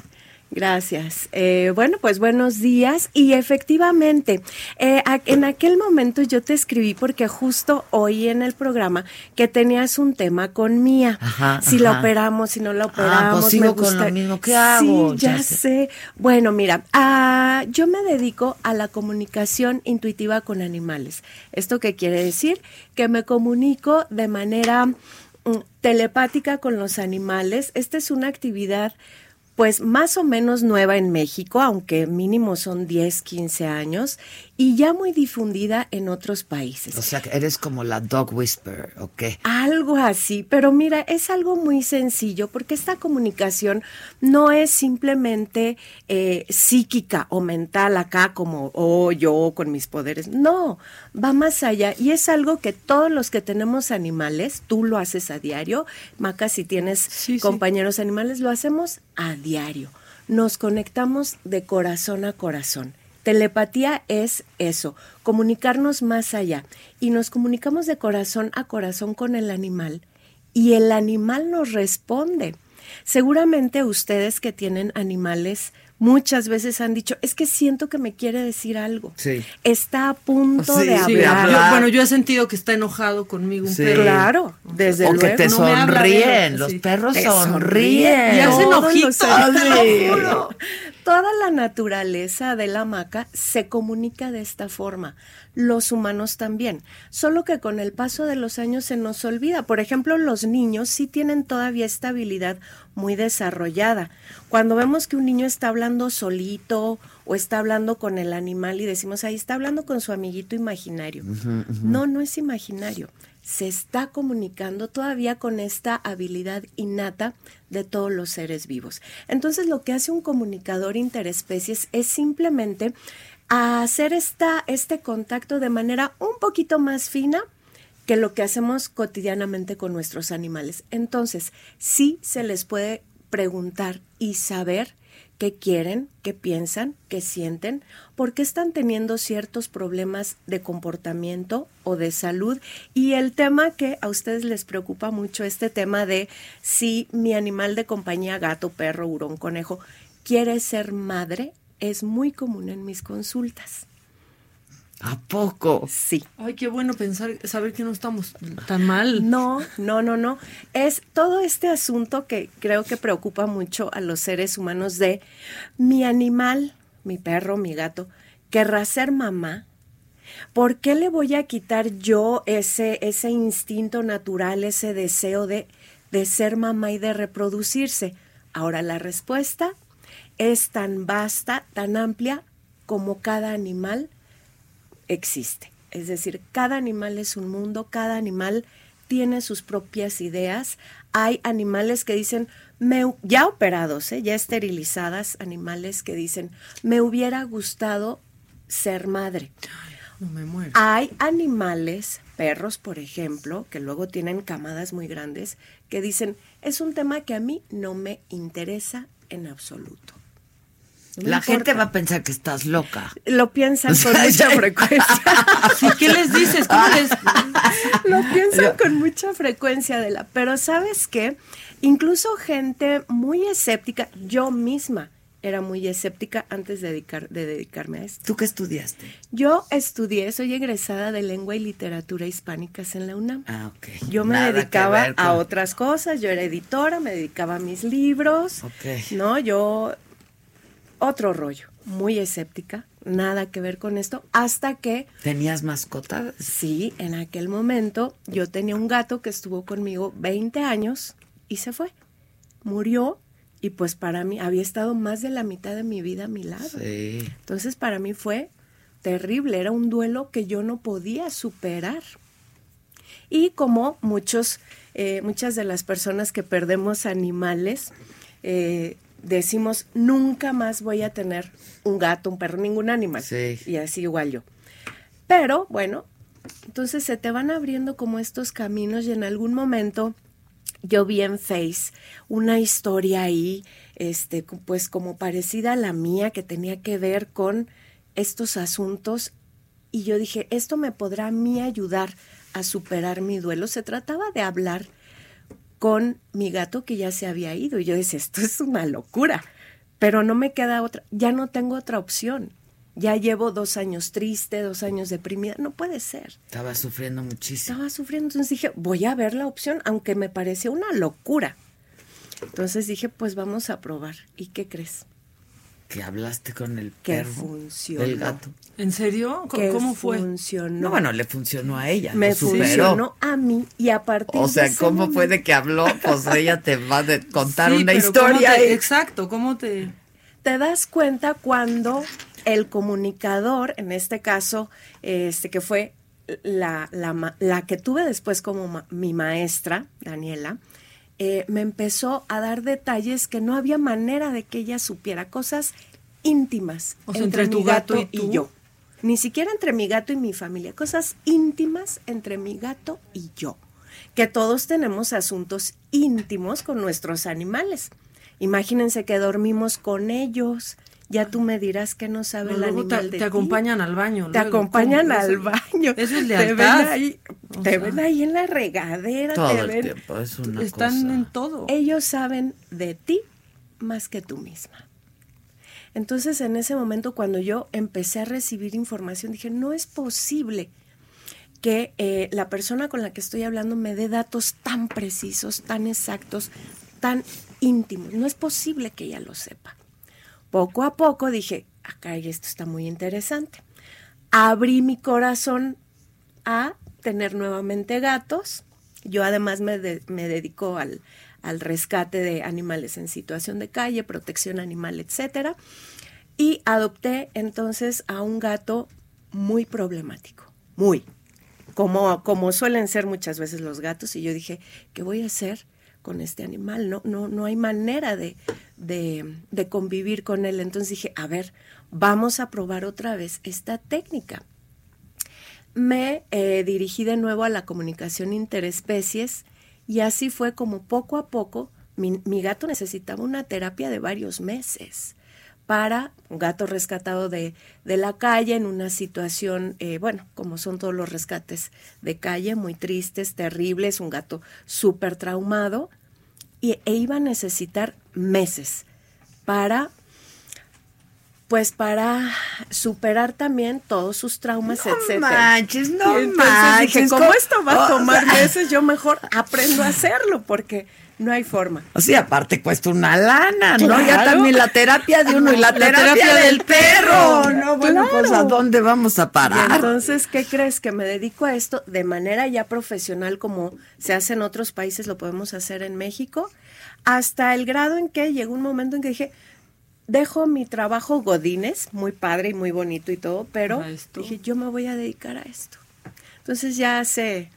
Gracias. Eh, bueno, pues buenos días. Y efectivamente, eh, en aquel momento yo te escribí porque justo oí en el programa que tenías un tema con Mía. Ajá, si la ajá. operamos, si no la Ah, operamos. pues sigo me con lo mismo. ¿Qué hago? Sí, ya Ya sé. sé. Bueno, mira, ah, yo me dedico a la comunicación intuitiva con animales. ¿Esto qué quiere decir? Que me comunico de manera mm, telepática con los animales. Esta es una actividad pues más o menos nueva en México, aunque mínimo son 10, 15 años, y ya muy difundida en otros países. O sea, que eres como la dog whisperer, ¿o qué? Algo así, pero mira, es algo muy sencillo porque esta comunicación no es simplemente eh, psíquica o mental acá como, oh, yo con mis poderes. No, va más allá y es algo que todos los que tenemos animales, tú lo haces a diario, Maca, si tienes compañeros animales, lo hacemos a diario. Nos conectamos de corazón a corazón. Telepatía es eso, comunicarnos más allá. Y nos comunicamos de corazón a corazón con el animal y el animal nos responde. Seguramente ustedes que tienen animales muchas veces han dicho, es que siento que me quiere decir algo. Sí. Está a punto Sí, de sí, hablar. yo- bueno, yo he sentido que está enojado conmigo un Sí. perro. Claro, desde o luego. que te No sonríen, los sí. perros Te sonríen. Y hacen ojitos. te lo juro. Toda la naturaleza de la hamaca se comunica de esta forma. Los humanos también. Solo que con el paso de los años se nos olvida. Por ejemplo, los niños sí tienen todavía esta habilidad muy desarrollada. Cuando vemos que un niño está hablando solito o está hablando con el animal y decimos, ahí está hablando con su amiguito imaginario. No, no es imaginario. Se está comunicando todavía con esta habilidad innata de todos los seres vivos. Entonces lo que hace un comunicador interespecies es simplemente hacer esta, este contacto de manera un poquito más fina que lo que hacemos cotidianamente con nuestros animales. Entonces, sí se les puede preguntar y saber qué quieren, qué piensan, qué sienten, por qué están teniendo ciertos problemas de comportamiento o de salud. Y el tema que a ustedes les preocupa mucho, este tema de si mi animal de compañía, gato, perro, hurón, conejo, quiere ser madre, es muy común en mis consultas. ¿A poco? Sí. Ay, qué bueno pensar, saber que no estamos tan mal. No, no, no, no. Es todo este asunto que creo que preocupa mucho a los seres humanos de mi animal, mi perro, mi gato, querrá ser mamá. ¿Por qué le voy a quitar yo ese, ese instinto natural, ese deseo de, de ser mamá y de reproducirse? Ahora la respuesta es tan vasta, tan amplia como cada animal existe. Es decir, cada animal es un mundo, cada animal tiene sus propias ideas. Hay animales que dicen, me, ya operados, ¿eh? ya esterilizadas, animales que dicen, me hubiera gustado ser madre. No me muero. Hay animales, perros por ejemplo, que luego tienen camadas muy grandes, que dicen, es un tema que a mí no me interesa en absoluto. No la importa. gente va a pensar que estás loca. Lo piensan O sea, con mucha ya- frecuencia. ¿Y qué les dices? ¿Cómo les...? Lo piensan con mucha frecuencia de la. Pero sabes qué, incluso gente muy escéptica, yo misma era muy escéptica antes de, dedicar, de dedicarme a esto. ¿Tú qué estudiaste? Yo estudié, soy egresada de lengua y literatura hispánicas en la UNAM. Ah, ok. Yo me Nada dedicaba con- a otras cosas, yo era editora, me dedicaba a mis libros, Ok. ¿no? Yo, otro rollo, muy escéptica, nada que ver con esto, hasta que ¿Tenías mascota? Sí, en aquel momento yo tenía un gato que estuvo conmigo 20 años y se fue. Murió y pues para mí había estado más de la mitad de mi vida a mi lado. Sí. Entonces para mí fue terrible, era un duelo que yo no podía superar. Y como muchos, eh, muchas de las personas que perdemos animales, eh, decimos, nunca más voy a tener un gato, un perro, ningún animal. Sí. Y así igual yo. Pero bueno, entonces se te van abriendo como estos caminos y en algún momento yo vi en Face una historia ahí, este, pues como parecida a la mía, que tenía que ver con estos asuntos. Y yo dije, esto me podrá a mí ayudar a superar mi duelo. Se trataba de hablar con mi gato que ya se había ido. Y yo decía, esto es una locura. Pero no me queda otra, ya no tengo otra opción. Ya llevo dos años triste, dos años deprimida. No puede ser. Estaba sufriendo muchísimo. Estaba sufriendo, entonces dije, voy a ver la opción, aunque me parecía una locura. Entonces dije, pues vamos a probar. ¿Y qué crees? Que hablaste con el Que perro. funcionó. El gato. ¿En serio? ¿Cómo, Que cómo fue? Funcionó. No, bueno, le funcionó a ella. me superó. funcionó a mí y a partir O sea, de ese ¿cómo fue momento- de que habló? Pues ella te va a contar Sí, una pero ¿cómo historia. te- exacto, ¿cómo te...? te das cuenta cuando el comunicador, en este caso, este que fue la, la, que tuve después como ma- mi maestra, Daniela, eh, me empezó a dar detalles que no había manera de que ella supiera, cosas íntimas O sea, entre, entre tu mi gato, gato y yo. Ni siquiera entre mi gato y mi familia, cosas íntimas entre mi gato y yo. Que todos tenemos asuntos íntimos con nuestros animales. Imagínense que dormimos con ellos. Ya tú me dirás que no sabe No, el animal te, de te ti. acompañan al baño. Te luego, acompañan ¿cómo? al Eso- baño. Eso es Te ven lealtad. ahí, te sea, ven ahí en la regadera. Todo te el ven- tiempo, es una Están cosa. en todo. Ellos saben de ti más que tú misma. Entonces, en ese momento, cuando yo empecé a recibir información, dije, no es posible que eh, la persona con la que estoy hablando me dé datos tan precisos, tan exactos, tan íntimos. No es posible que ella lo sepa. Poco a poco dije, acá esto está muy interesante. Abrí mi corazón a tener nuevamente gatos. Yo además me, me dedico al, al rescate de animales en situación de calle, protección animal, etcétera. Y adopté entonces a un gato muy problemático, muy, como, como suelen ser muchas veces los gatos, y yo dije, ¿qué voy a hacer con este animal? No, no, no hay manera de, de, convivir con él. Entonces dije, a ver, vamos a probar otra vez esta técnica. Me eh, dirigí de nuevo a la comunicación interespecies y así fue como poco a poco mi, gato necesitaba una terapia de varios meses para un gato rescatado de, de la calle en una situación, eh, bueno, como son todos los rescates de calle, muy tristes, terribles, un gato súper traumado, y, e iba a necesitar meses para pues para superar también todos sus traumas, No etcétera. manches, no Y manches, dije, como ¿cómo? esto va a tomar meses, yo mejor aprendo a hacerlo porque no hay forma. O sea, aparte cuesta una lana, ¿no? Ya Claro. también la terapia de uno y la, La terapia, terapia del perro. perro. No, bueno, pues ¿a Claro. dónde vamos a Y parar? entonces, ¿qué crees? Que me dedico a esto de manera ya profesional como se hace en otros países, lo podemos hacer en México, hasta el grado en que llegó un momento en que dije, dejo mi trabajo Godines, muy padre y muy bonito y todo, pero dije, yo me voy a dedicar a esto. Entonces ya hace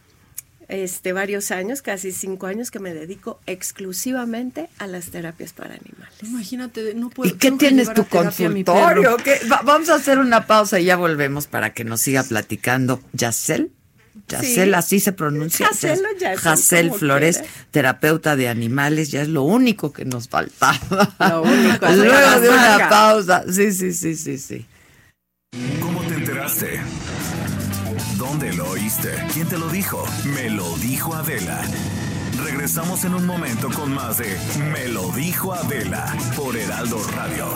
este, varios años, casi cinco años, que me dedico exclusivamente a las terapias para animales. Imagínate, no puedo. ¿Y qué tienes tu a a consultorio? vamos a hacer una pausa y ya volvemos para que nos siga platicando Yacel. Yacel, Sí. así se pronuncia. Yacel Flores, terapeuta de animales, ya es lo único que nos faltaba. Lo único, Luego de una pausa. Sí, sí, sí, sí, sí. ¿Cómo te enteraste? ¿Dónde lo oíste? ¿Quién te lo dijo? Me lo dijo Adela. Regresamos en un momento con más de Me lo dijo Adela por Heraldo Radio.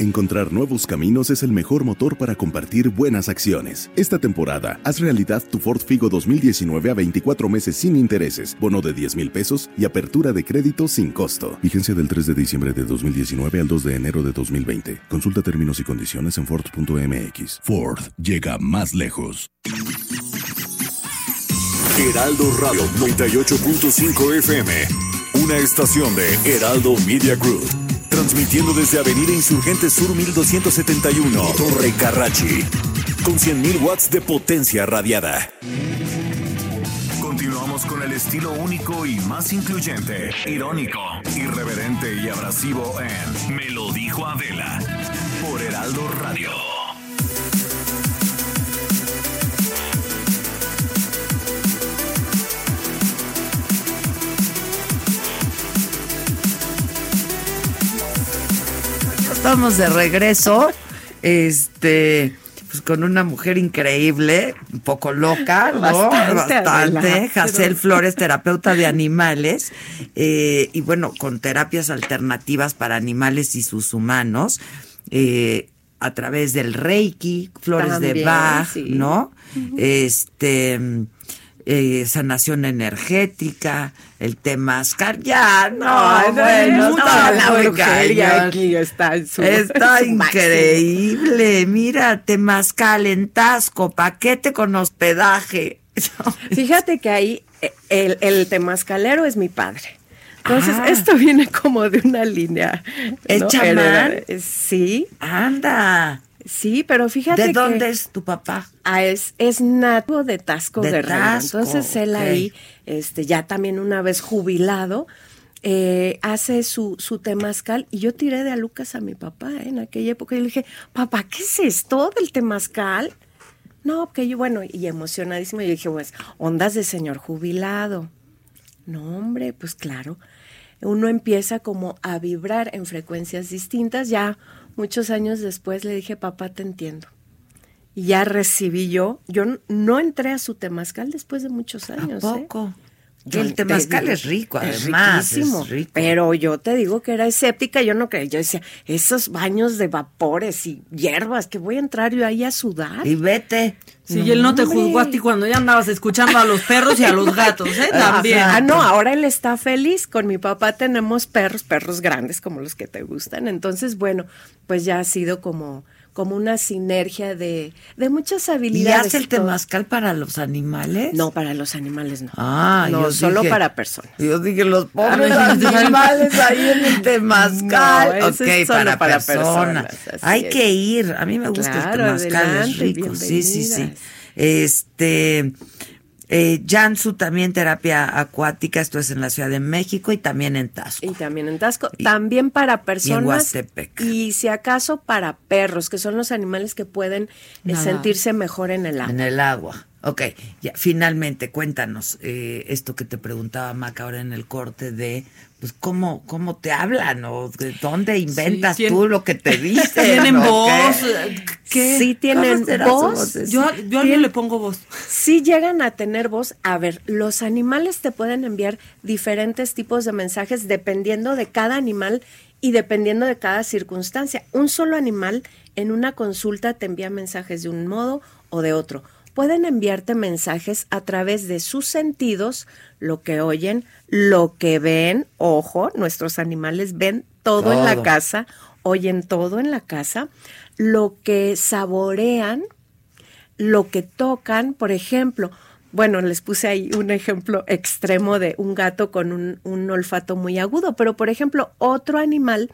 Encontrar nuevos caminos es el mejor motor para compartir buenas acciones. Esta temporada, haz realidad tu Ford Figo 2019 a 24 meses sin intereses, bono de 10 mil pesos y apertura de crédito sin costo. Vigencia del 3 de diciembre de 2019 al 2 de enero de 2020. Consulta términos y condiciones en Ford.mx. Ford llega más lejos. Heraldo Radio 98.5 FM. Una estación de Heraldo Media Group. Transmitiendo desde Avenida Insurgente Sur 1271, Torre Carrachi. Con 100.000 watts de potencia radiada. Continuamos con el estilo único y más incluyente, irónico, irreverente y abrasivo en Me lo dijo Adela por Heraldo Radio. Estamos de regreso. Este. Pues con una mujer increíble, un poco loca, ¿no? Bastante, Bastante. Jacel Flores, terapeuta de animales. eh, y bueno, con terapias alternativas para animales y sus humanos. eh, a través del Reiki, flores de Bach, sí. ¿no? Este. Eh, sanación energética, el temazcal, ya, no, Ay, bueno, está la brujería aquí está en su- Está en su máximo. increíble. Mira, temazcal en Tasco, paquete con hospedaje. Fíjate que ahí eh, el, el temazcalero es mi padre. Entonces, Ah. esto viene como de una línea. ¿Es ¿no? chamán? Eh, Sí. Anda. Sí, pero fíjate ¿De que- dónde es tu papá? Ah, es, es nativo de Tasco De Guerrero. Tasco, Entonces él ahí, este, ya también una vez jubilado, eh, hace su, su temazcal y yo tiré de a Lucas a mi papá ¿eh? en aquella época y le dije, papá, ¿qué es esto del temazcal? No, que yo, bueno, y emocionadísimo, yo dije, pues, ondas de señor jubilado. No, hombre, pues claro. Uno empieza como a vibrar en frecuencias distintas. Ya muchos años después le dije, papá, te entiendo. y ya recibí yo. Yo no entré a su temazcal después de muchos años. ¿eh? poco? Yo el te temazcal digo, es rico, es además. riquísimo, es rico. Pero yo te digo que era escéptica, yo no creía. Yo decía, esos baños de vapores y hierbas, que voy a entrar yo ahí a sudar. Y vete. Sí, y él no te hombre. juzgó a ti cuando ya andabas escuchando a los perros y a los gatos, ¿eh? También. Ah, no, ahora él está feliz. Con mi papá tenemos perros, perros grandes como los que te gustan. Entonces, bueno, pues ya ha sido como, como una sinergia de, de muchas ¿Y habilidades. hace el temazcal para los animales? No, para los animales no. Ah, no, yo solo dije- para personas. Yo dije, los pobres animales ahí en el temazcal. No, ok, es solo para, para personas. Hay es. que ir. A mí me gusta Claro, el temazcal, es rico. Sí, sí, sí. Este. Eh, Jansu también terapia acuática, esto es en la Ciudad de México y también en Tasco. Y también en Tasco. también para personas. Huastepec. Y si acaso para perros, que son los animales que pueden eh, sentirse mejor en el agua. En el agua. Ok, ya, finalmente, cuéntanos eh, esto que te preguntaba Maca ahora en el corte de, pues, cómo, cómo te hablan o de dónde inventas ¿quién- tú lo que te dicen. ¿Tienen voz? qué? Sí tienen ¿Cómo será su voz. Yo, yo a alguien le pongo voz. Sí llegan a tener voz. A ver, los animales te pueden enviar diferentes tipos de mensajes dependiendo de cada animal y dependiendo de cada circunstancia. Un solo animal en una consulta te envía mensajes de un modo o de otro. Pueden enviarte mensajes a través de sus sentidos, lo que oyen, lo que ven. Ojo, nuestros animales ven todo, en la casa, oyen todo en la casa, lo que saborean, lo que tocan, por ejemplo, bueno, les puse ahí un ejemplo extremo de un gato con un, un olfato muy agudo, pero por ejemplo, otro animal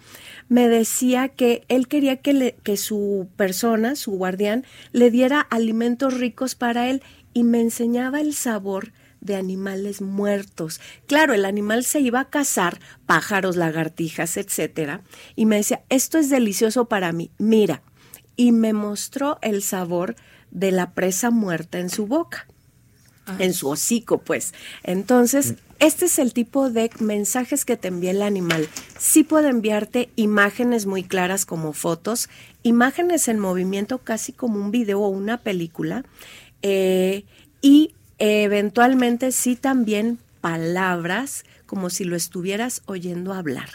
me decía que él quería que, le- que su persona, su guardián, le diera alimentos ricos para él y me enseñaba el sabor de animales muertos. Claro, el animal se iba a cazar pájaros, lagartijas, etcétera, y me decía, "Esto es delicioso para mí. Mira." Y me mostró el sabor de la presa muerta en su boca, en su hocico, pues. Entonces, este es el tipo de mensajes que te envía el animal. Sí puede enviarte imágenes muy claras como fotos, imágenes en movimiento casi como un video o una película, eh, y eventualmente sí también palabras como si lo estuvieras oyendo hablar.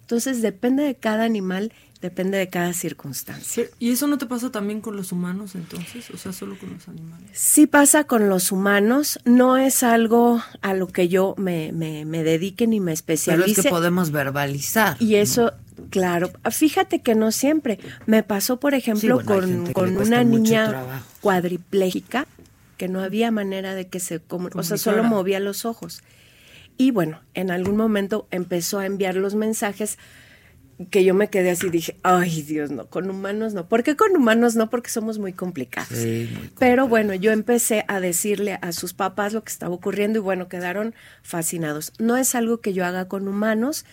Entonces, depende de cada animal, depende de cada circunstancia. ¿Y eso no te pasa también con los humanos entonces? O sea, solo con los animales. Sí pasa con los humanos, no es algo a lo que yo me, me, me dedique ni me Pero especialice. es que podemos verbalizar. Y eso, claro, fíjate que no siempre. Me pasó, por ejemplo, bueno, con, con una niña cuadriplégica que no había manera de que se comu- o sea, solo Comunicara. movía los ojos. Y bueno, en algún momento empezó a enviar los mensajes que yo me quedé así, dije, ay Dios, no, con humanos no. ¿Por qué con humanos no? Porque somos muy complicados. Sí, muy Pero bueno, yo empecé a decirle a sus papás lo que estaba ocurriendo y bueno, quedaron fascinados. No es algo que yo haga con humanos.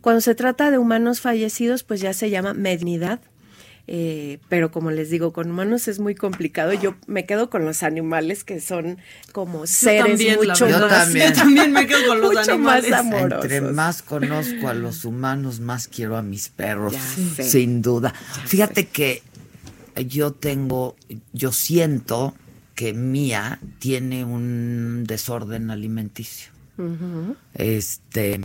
Cuando se trata de humanos fallecidos, pues ya se llama mediunidad. Eh, pero como les digo, con humanos es muy complicado. Yo me quedo con los animales que son como seres también, mucho. Yo más, también. Yo también me quedo con los mucho animales. más amorosos. Entre más conozco a los humanos, más quiero a mis perros, Ya sé. sin duda. Fíjate que yo tengo, yo siento que Mía tiene un desorden alimenticio. Este,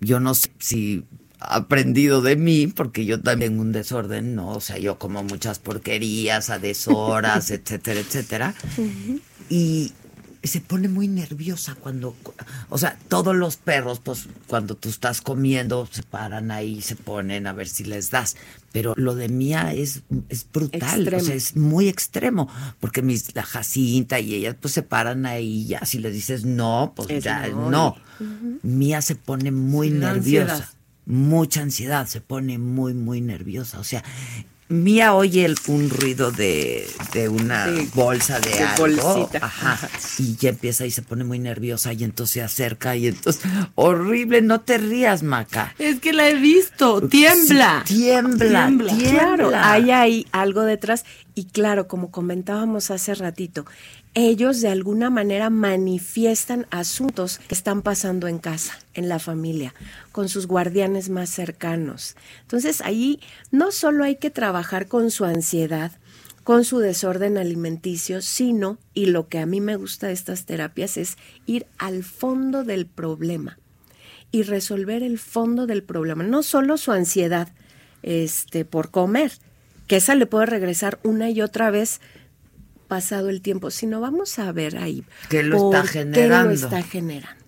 yo no sé si aprendido de mí, porque yo también tengo un desorden, ¿no? O sea, yo como muchas porquerías a deshoras, etcétera, etcétera. Y se pone muy nerviosa cuando, o sea, todos los perros, pues cuando tú estás comiendo, se paran ahí, se ponen a ver si les das. Pero lo de Mía es, es brutal, o sea, es muy extremo, porque mis, la Jacinta y ellas pues se paran ahí, ya si le dices no, pues Es ya no. no. Mía se pone muy nerviosa, ansiedad. Mucha ansiedad, se pone muy, muy nerviosa. O sea, Mía oye el, un ruido de, de una bolsa de, de algo, bolsita. ajá, y ya empieza y se pone muy nerviosa y entonces se acerca y entonces, horrible, no te rías, Maca. Es que la he visto, tiembla. Sí, tiembla, Tiembla. tiembla. Claro, hay ahí algo detrás y claro, como comentábamos hace ratito, ellos de alguna manera manifiestan asuntos que están pasando en casa, en la familia, con sus guardianes más cercanos. Entonces ahí no solo hay que trabajar con su ansiedad, con su desorden alimenticio, sino, y lo que a mí me gusta de estas terapias es ir al fondo del problema y resolver el fondo del problema, no solo su ansiedad este, por comer, que esa le puede regresar una y otra vez pasado el tiempo, sino vamos a ver ahí ¿Qué lo está generando? qué lo está generando.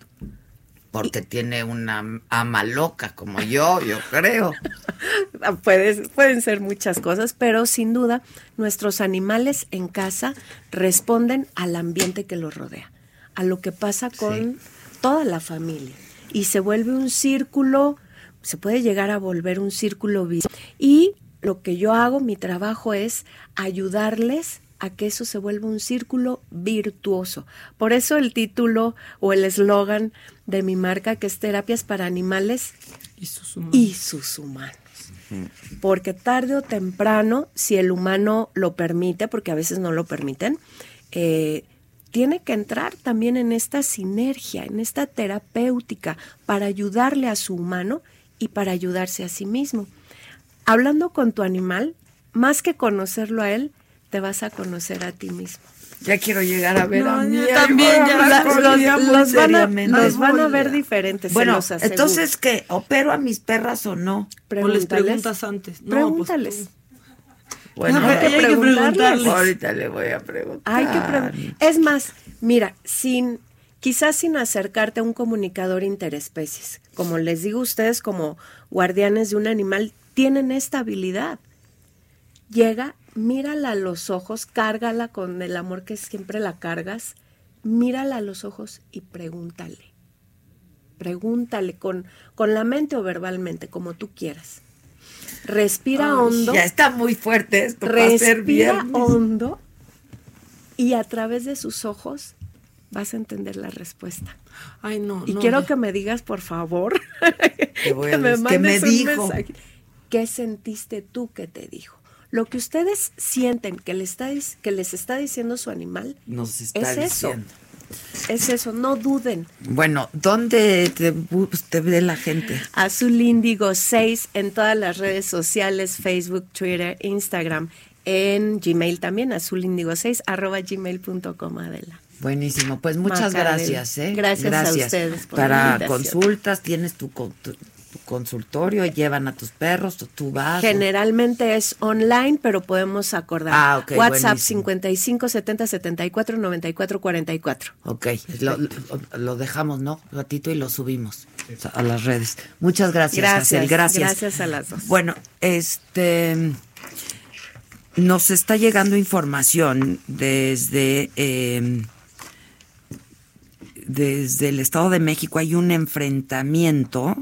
Porque tiene una ama loca como yo, yo creo. Puedes- pueden ser muchas cosas, pero sin duda nuestros animales en casa responden al ambiente que los rodea, a lo que pasa con toda la familia. Y se vuelve un círculo, se puede llegar a volver un círculo vicioso. Y lo que yo hago, mi trabajo es ayudarles a que eso se vuelva un círculo virtuoso. Por eso el título o el eslogan de mi marca, que es Terapias para Animales Y sus humanos. y sus humanos. Porque tarde o temprano, si el humano lo permite, porque a veces no lo permiten, eh, tiene que entrar también en esta sinergia, en esta terapéutica, para ayudarle a su humano y para ayudarse a sí mismo. Hablando con tu animal, más que conocerlo a él, te vas a conocer a ti mismo. Ya quiero llegar a ver No, a mí. yo también, ya La- los, los van a, los van a ver diferentes. se Bueno, entonces, ¿qué? ¿Opero a mis perras o no? O les Pregúntales. preguntas antes. No, Pregúntales. Pues, Bueno, hay que preguntarles. Ahorita le voy a preguntar. Hay que pregun- Es más, mira, sin quizás sin acercarte a un comunicador interespecies. Como les digo, ustedes como guardianes de un animal tienen esta habilidad. Llega, mírala a los ojos, cárgala con el amor que siempre la cargas, mírala a los ojos y pregúntale. Pregúntale con, con la mente o verbalmente, como tú quieras. Respira hondo. Ya está muy fuerte esto Respira hondo y a través de sus ojos vas a entender la respuesta. Ay, no. Y no, quiero que me digas, por favor, que me decir- ¿qué me mandes un dijo? mensaje. ¿Qué sentiste tú que te dijo? Lo que ustedes sienten que, le está, que les está diciendo su animal Nos está es eso. diciendo. Es eso, no duden. Bueno, ¿dónde te, ve la gente? Azul Índigo 6 en todas las redes sociales, Facebook, Twitter, Instagram, en Gmail también, azulíndigo 6 arroba gmail.com, Adela. Buenísimo, pues muchas gracias, ¿eh? Gracias a ustedes por Para consultas, tienes tu- tu consultorio, llevan a tus perros, tú, tú vas. o- Generalmente es online, pero podemos acordar. Ah, ok, WhatsApp buenísimo. 55 70 74 94 44. Ok, lo, lo- lo dejamos, ¿no? Un ratito y lo subimos a las redes. Muchas gracias, Gracias, gracias. gracias a las dos. Bueno, este nos está llegando información desde eh, desde el Estado de México. Hay un enfrentamiento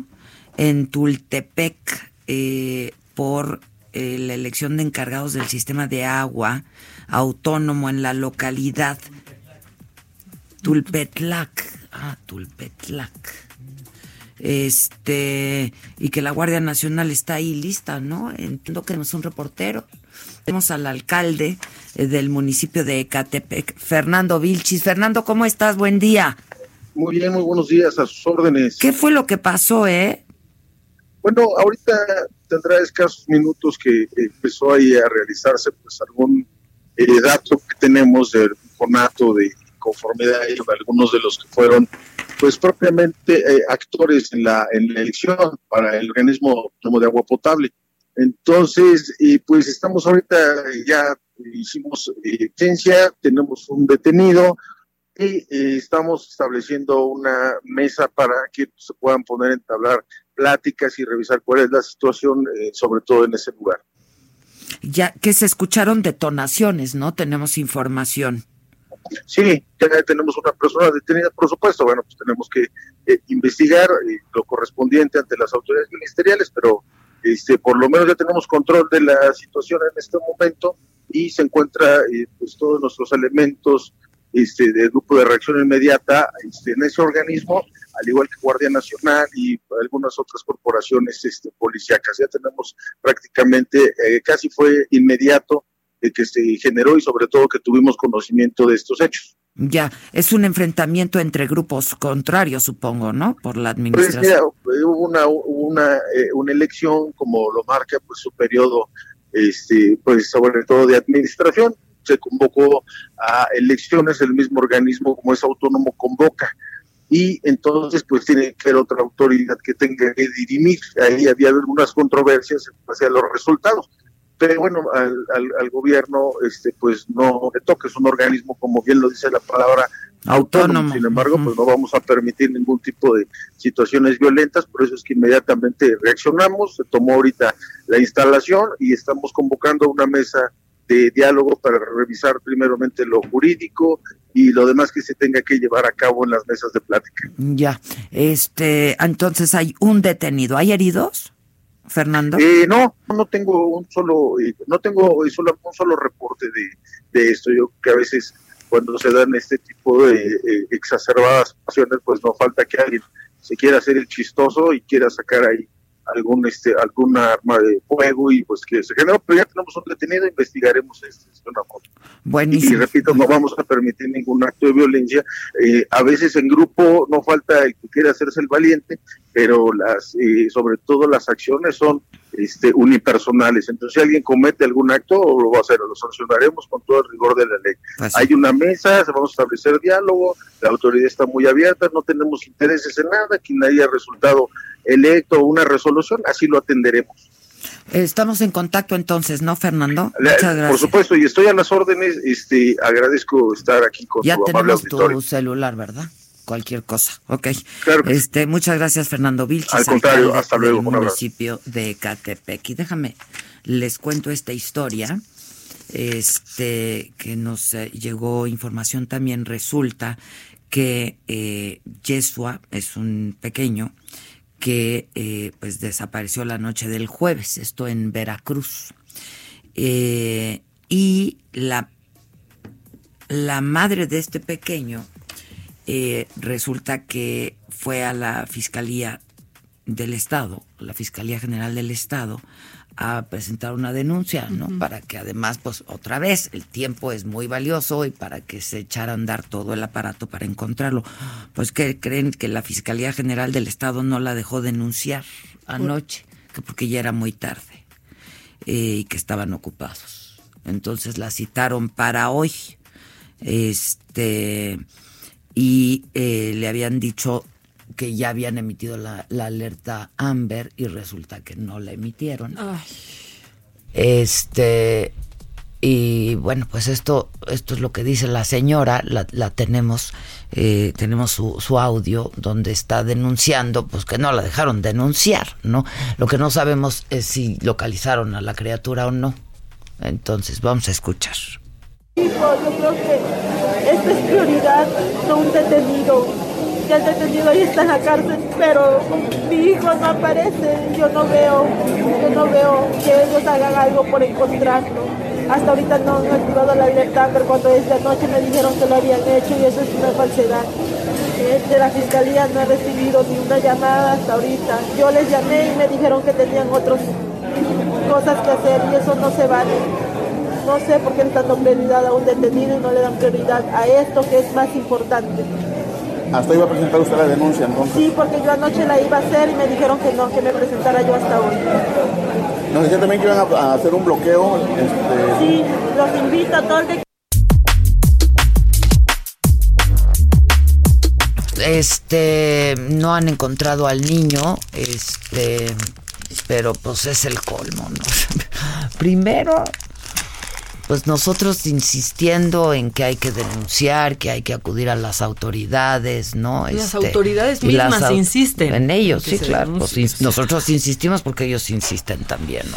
en Tultepec eh, por eh, la elección de encargados del sistema de agua autónomo en la localidad Tulpetlac. Ah, Tulpetlac. Este, y que la Guardia Nacional está ahí lista, ¿no? Entiendo que tenemos un reportero. Tenemos al alcalde eh, del municipio de Ecatepec, Fernando Vilchis. Fernando, ¿cómo estás? Buen día. Muy bien, muy buenos días, a sus órdenes. ¿Qué fue lo que pasó, eh? Bueno, ahorita tendrá escasos minutos que empezó ahí a realizarse pues algún eh, dato que tenemos del conato de conformidad de algunos de los que fueron pues propiamente eh, actores en la, en la elección para el organismo de agua potable. Entonces, y pues estamos ahorita, eh, ya hicimos eh, licencia, tenemos un detenido y eh, estamos estableciendo una mesa para que se puedan poner a entablar pláticas y revisar cuál es la situación, eh, sobre todo en ese lugar. Ya que se escucharon detonaciones, ¿no? Tenemos información. Sí, ya tenemos una persona detenida, por supuesto. Bueno, pues tenemos que eh, investigar eh, lo correspondiente ante las autoridades ministeriales, pero este, por lo menos ya tenemos control de la situación en este momento y se encuentra eh, pues todos nuestros elementos este, del grupo de reacción inmediata este, en ese organismo, al igual que Guardia Nacional y algunas otras corporaciones este, policíacas. Ya tenemos prácticamente, eh, casi fue inmediato de que se generó y sobre todo que tuvimos conocimiento de estos hechos. Ya, es un enfrentamiento entre grupos contrarios, supongo, ¿no? Por la Pues administración. mira, hubo una, una, eh, una elección, como lo marca pues su periodo este, pues sobre todo de administración. Se convocó a elecciones, el mismo organismo como es autónomo convoca y entonces pues tiene que haber otra autoridad que tenga que dirimir. Ahí había algunas controversias en base a los resultados. Pero bueno, al, al, gobierno este pues no le toca, es un organismo, como bien lo dice la palabra, autónomo. Sin embargo, pues no vamos a permitir ningún tipo de situaciones violentas, por eso es que inmediatamente reaccionamos, se tomó ahorita la instalación y estamos convocando una mesa de diálogo para revisar primeramente lo jurídico y lo demás que se tenga que llevar a cabo en las mesas de plática. Ya, este, entonces hay un detenido, ¿hay heridos? Fernando. Eh, no, no tengo un solo, eh, no tengo solo, un solo reporte de, de esto. Yo que a veces cuando se dan este tipo de eh, exacerbadas pasiones, pues no falta que alguien se quiera hacer el chistoso y quiera sacar ahí algún este alguna arma de fuego y pues que se generó, pero ya tenemos un detenido, investigaremos este, una. Buenísimo. Y, repito, no vamos a permitir ningún acto de violencia. Eh, a veces en grupo no falta el que quiera hacerse el valiente, pero las eh, sobre todo las acciones son este, unipersonales. Entonces, si alguien comete algún acto, lo va a hacer, lo sancionaremos con todo el rigor de la ley. Hay una mesa, vamos a establecer diálogo, la autoridad está muy abierta, no tenemos intereses en nada, quien haya resultado electo una resolución, así lo atenderemos. Estamos en contacto entonces, ¿no, Fernando? Muchas gracias. Por supuesto, y estoy a las órdenes, este, agradezco estar aquí con ya tu tenemos tu celular, ¿verdad? Cualquier cosa, ok. Este, muchas gracias, Fernando Vilchis. Al contrario, hasta luego. Del municipio de Catepec. Y déjame, les cuento esta historia, este, que nos eh, llegó información también. Resulta que eh, Yesua es un pequeño que eh, pues desapareció la noche del jueves, esto en Veracruz. Eh, y la, la madre de este pequeño eh, resulta que fue a la Fiscalía del Estado, la Fiscalía General del Estado, a presentar una denuncia, ¿no? Para que además, pues otra vez, el tiempo es muy valioso y para que se echara a andar todo el aparato para encontrarlo. Pues que creen que la Fiscalía General del Estado no la dejó denunciar anoche, que porque ya era muy tarde eh, y que estaban ocupados. Entonces la citaron para hoy. Este y eh, le habían dicho que ya habían emitido la, alerta Amber y resulta que no la emitieron. Este y bueno, pues esto esto es lo que dice la señora, la, tenemos eh, tenemos su, su audio donde está denunciando, pues que no la dejaron denunciar, ¿no? Lo que no sabemos es si localizaron a la criatura o no. Entonces vamos a escuchar. Yo creo que esta es prioridad, no un detenido que el detenido ahí está en la cárcel, pero mi hijo no aparece, yo no veo, yo no veo que ellos hagan algo por encontrarlo. Hasta ahorita no, no he la libertad, pero cuando desde anoche me dijeron que lo habían hecho y eso es una falsedad. De la fiscalía no he recibido ni una llamada hasta ahorita. Yo les llamé y me dijeron que tenían otras cosas que hacer y eso no se vale. No sé por qué le están dando prioridad a un detenido y no le dan prioridad a esto que es más importante. ¿Hasta iba a presentar usted la denuncia entonces? Sí, porque yo anoche la iba a hacer y me dijeron que no, que me presentara yo hasta hoy. Nos decía también que iban a, hacer un bloqueo. Este... Sí, los invito a todo el que... Este, no han encontrado al niño, este, pero pues es el colmo, ¿no? Primero pues nosotros insistiendo en que hay que denunciar, que hay que acudir a las autoridades, ¿no? Las este, autoridades mismas insisten. En ellos, sí, claro. Pues, nosotros insistimos porque ellos insisten también, ¿no?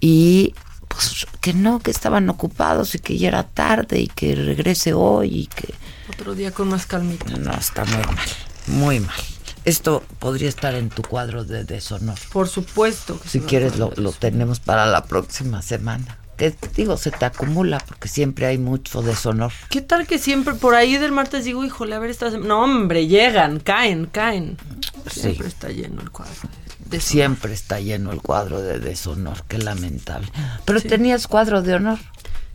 Y pues que no, que estaban ocupados y que ya era tarde y que regrese hoy y que... Otro día con más calmita. No, está muy mal, muy mal. Esto podría estar en tu cuadro de deshonor. Por supuesto. si quieres lo, lo tenemos para la próxima semana que digo, se te acumula porque siempre hay mucho deshonor. ¿Qué tal que siempre por ahí del martes digo, híjole, a ver, esta No, hombre, llegan, caen, caen. Siempre está lleno el cuadro. De siempre está lleno el cuadro de deshonor, qué lamentable. Pero tenías cuadro de honor.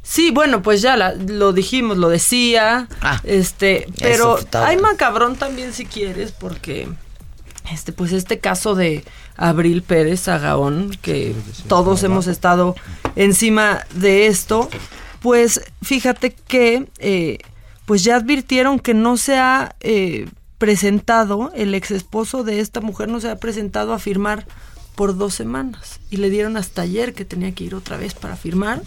Sí, bueno, pues ya lo dijimos, lo decía. Ah, este, pero hay macabrón también si quieres, porque este, pues este caso de Abril Pérez Agaón, que todos hemos estado encima de esto, pues fíjate que eh, pues ya advirtieron que no se ha eh, presentado, el ex esposo de esta mujer no se ha presentado a firmar por dos semanas. Y le dieron hasta ayer que tenía que ir otra vez para firmar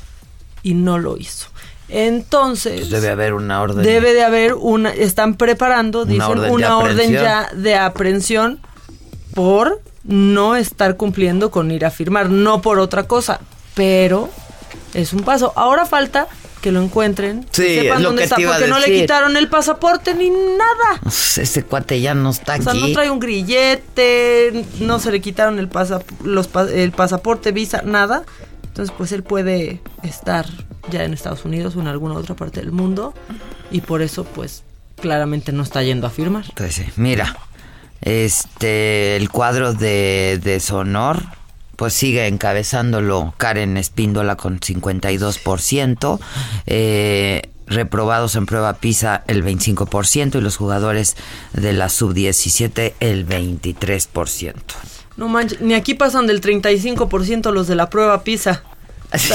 y no lo hizo. Entonces, Pues debe haber una orden. debe de haber una, están preparando, Una dicen, orden una orden ya de aprehensión por no estar cumpliendo con ir a firmar, no por otra cosa, pero es un paso. Ahora falta que lo encuentren, Sí, que es sepan lo dónde que está, porque no le quitaron el pasaporte ni nada. Pues ese cuate ya no está O sea, aquí. no trae un grillete, no se le quitaron el, pasa- los el pasaporte, visa, nada. Entonces, pues él puede estar ya en Estados Unidos o en alguna otra parte del mundo y por eso, pues, claramente no está yendo a firmar. Pues sí, mira, este, el cuadro de, de Sonor, pues sigue encabezándolo Karen Espíndola con 52%, eh, reprobados en prueba PISA el 25% y los jugadores de la sub-17 el 23%. No manches, ni aquí pasan del 35% los de la prueba PISA.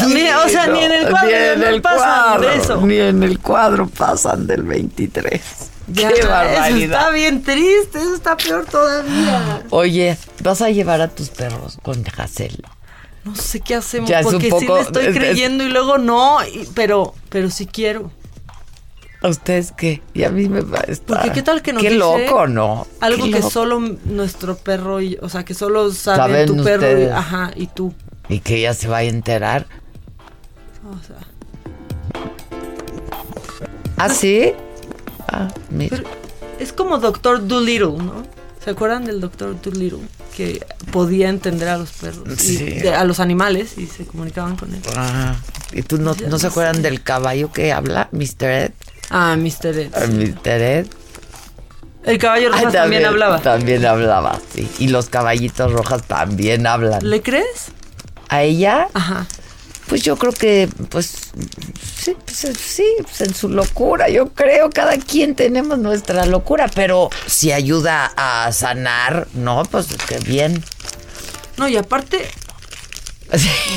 Ni- o sea, ni en el cuadro Ni en no el pasan de cuadro, eso. Ni en el cuadro pasan del 23. Ya, ¡Qué Eso barbaridad! está bien triste, eso está peor todavía. Oye, ¿vas a llevar a tus perros con Hazel? No sé qué hacemos, Ya porque sí poco- le estoy es- es- creyendo y luego no, y- pero, pero sí quiero. ¿A ustedes qué? Y a mí me va a estar... Porque qué tal que nos Qué dice loco, ¿no? Algo que solo nuestro perro, y, o sea, que solo sabe Saben tu perro, y, ajá, y tú. Y que ella se vaya a enterar. O sea, ¿Ah, sí? Ah, mira. es como Doctor Dolittle, ¿no? ¿Se acuerdan del Doctor Dolittle? Que podía entender a los perros, y de- a los animales y se comunicaban con él. Ah, ¿Y tú no, no se acuerdan del caballo que habla, Mr. Ed? Ah, Mr. Ed. Ah, Mr. Ed. El caballo rojo también, hablaba. También hablaba, sí. Y los caballitos rojas también hablan. ¿Le crees? ¿A ella? Ajá. Pues yo creo que, pues, sí, pues, eh, sí, pues en su locura, yo creo, cada quien tenemos nuestra locura, pero si ayuda a sanar, no, pues qué bien. No, y aparte,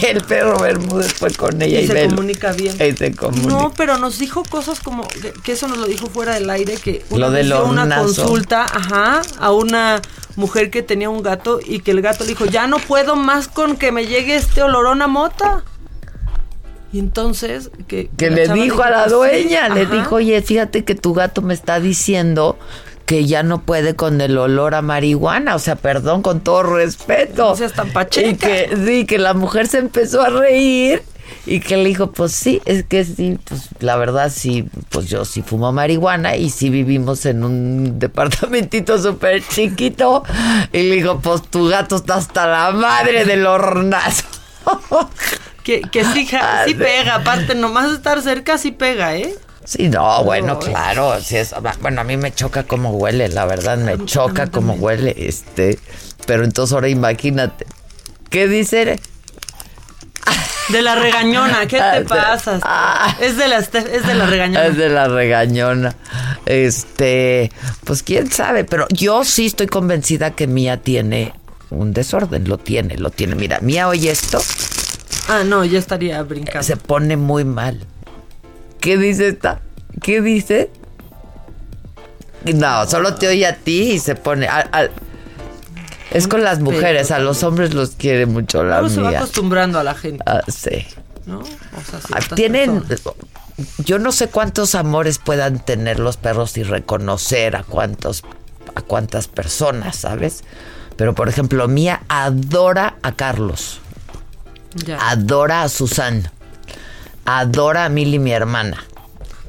El perro Bermúdez fue con ella y, y se comunica bien. Y se comunica. No, pero nos dijo cosas como que, que eso nos lo dijo fuera del aire que una Lo dio una consulta, ajá, a una mujer que tenía un gato y que el gato le dijo, "Ya no puedo más con que me llegue este olorón a mota." Y entonces que le dijo a la "Pues sí, dueña, le ajá". dijo, oye, fíjate que tu gato me está diciendo que ya no puede con el olor a marihuana, o sea, perdón, con todo respeto. No seas tan pacheca. Y que, sí, que la mujer se empezó a reír y que le dijo, pues sí, es que sí, pues la verdad sí, pues yo sí fumo marihuana y sí vivimos en un departamentito súper chiquito. Y le dijo, pues tu gato está hasta la madre del hornazo. Que, que sí, ja- Ah, sí sí. pega, aparte nomás estar cerca sí pega, ¿eh? Sí, no, bueno, No, claro, sí es, bueno, a mí me choca cómo huele, la verdad, me choca cómo huele, este, pero entonces ahora imagínate, ¿qué dice? De la regañona, ¿qué Ah, te sí. pasas? Ah. Es de la es de la regañona. Es de la regañona, este, pues quién sabe, pero yo sí estoy convencida que Mía tiene un desorden, lo tiene, lo tiene, mira, Mía oye esto, Ah, no, ya estaría brincando. se pone muy mal. ¿Qué dice esta? ¿Qué dice? No, solo te oye a ti y se pone. al- al- es con las mujeres, a los hombres los quiere mucho la Luego se va mía. acostumbrando a la gente, Ah, sí. ¿no? O sea, Ah, Tienen. personas. Yo no sé cuántos amores puedan tener los perros y reconocer a cuántos, a cuántas personas, ¿sabes? Pero por ejemplo, Mía adora a Carlos. Ya. Adora a Susan. Adora a Milly, mi hermana.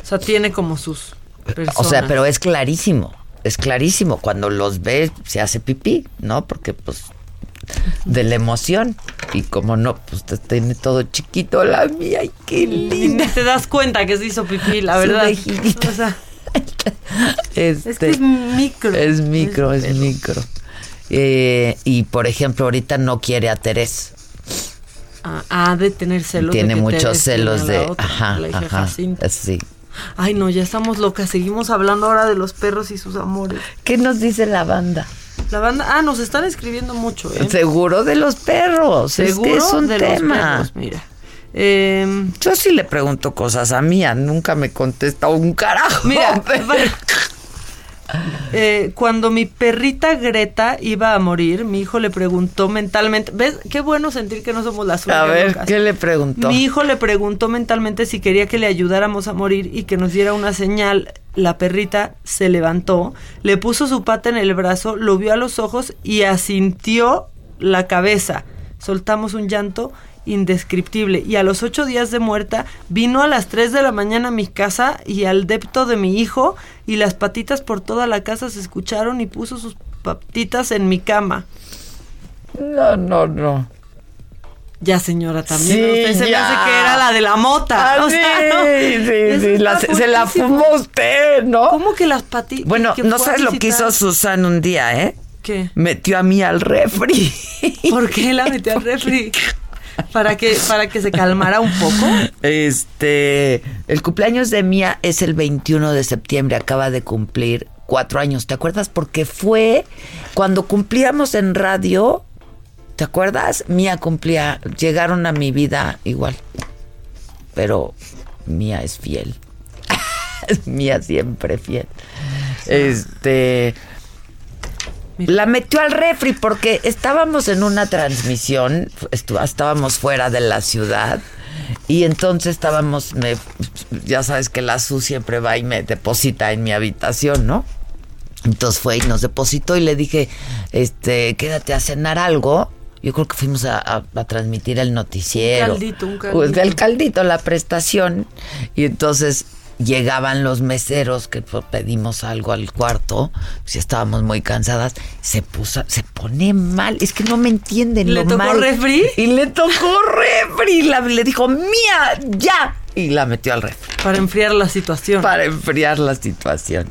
O sea, tiene como sus personas. O sea, pero es clarísimo. Es clarísimo. Cuando los ve, se hace pipí, ¿no? Porque, pues, de la emoción. Y como no, pues te tiene todo chiquito la mía. ¡Ay, qué Y linda! ni te das cuenta que se hizo pipí, la verdad. O sea, Este, es que es micro. Es micro, es, micro. Eh, y, por ejemplo, ahorita no quiere a Terés. Ah, ha de tener celos. Tiene muchos celos de... otra, Ajá, ajá. Jacinta. Sí. Ay, no, ya estamos locas. Seguimos hablando ahora de los perros y sus amores. ¿Qué nos dice la banda? La banda, ah, nos están escribiendo mucho, ¿eh? Seguro de los perros. Seguro es que es un de tema. los perros, mira. Em, Yo sí le pregunto cosas a Mía, nunca me contesta un carajo. Mira, pero- eh, cuando mi perrita Greta iba a morir, mi hijo le preguntó mentalmente, ¿ves? Qué bueno sentir que no somos las a únicas ver, locas. ¿qué le preguntó? Mi hijo le preguntó mentalmente si quería que le ayudáramos a morir y que nos diera una señal. La perrita se levantó, le puso su pata en el brazo, lo vio a los ojos y asintió la cabeza. Soltamos un llanto indescriptible y a los ocho días de muerta vino a las tres de la mañana a mi casa y al depto de mi hijo y las patitas por toda la casa se escucharon y puso sus patitas en mi cama. No, no, no. Ya, señora, también. Sí, usted se me hace que era la de la mota. Ah, o sí, sea, no. sí, sí, la- se la fumó usted, ¿no? ¿Cómo que las patitas? Bueno, no sabes lo que hizo Susan un día, ¿eh? ¿Qué? Metió a mí al refri. ¿Por qué la metió al refri? ¿Para que, para que se calmara un poco. Este, el cumpleaños de Mía es el 21 de septiembre, acaba de cumplir cuatro años. ¿Te acuerdas? Porque fue cuando cumplíamos en radio. ¿Te acuerdas? Mía cumplía, llegaron a mi vida igual. Pero Mía es fiel. Mía siempre fiel. Este. La metió al refri porque estábamos en una transmisión, estábamos fuera de la ciudad y entonces estábamos, me- ya sabes que la SU siempre va y me deposita en mi habitación, ¿no? Entonces fue y nos depositó y le dije, este, quédate a cenar algo. Yo creo que fuimos a, a- a transmitir el noticiero. Un caldito, un Pues, caldito. el caldito, la prestación. Y entonces llegaban los meseros que pues, pedimos algo al cuarto, si estábamos muy cansadas, se puso, se pone mal, es que no me entienden ¿Le lo tocó mal. refri? Y le tocó refri, la- le dijo, "Mía, ya." Y la metió al refri. Para enfriar la situación. Para enfriar la situación.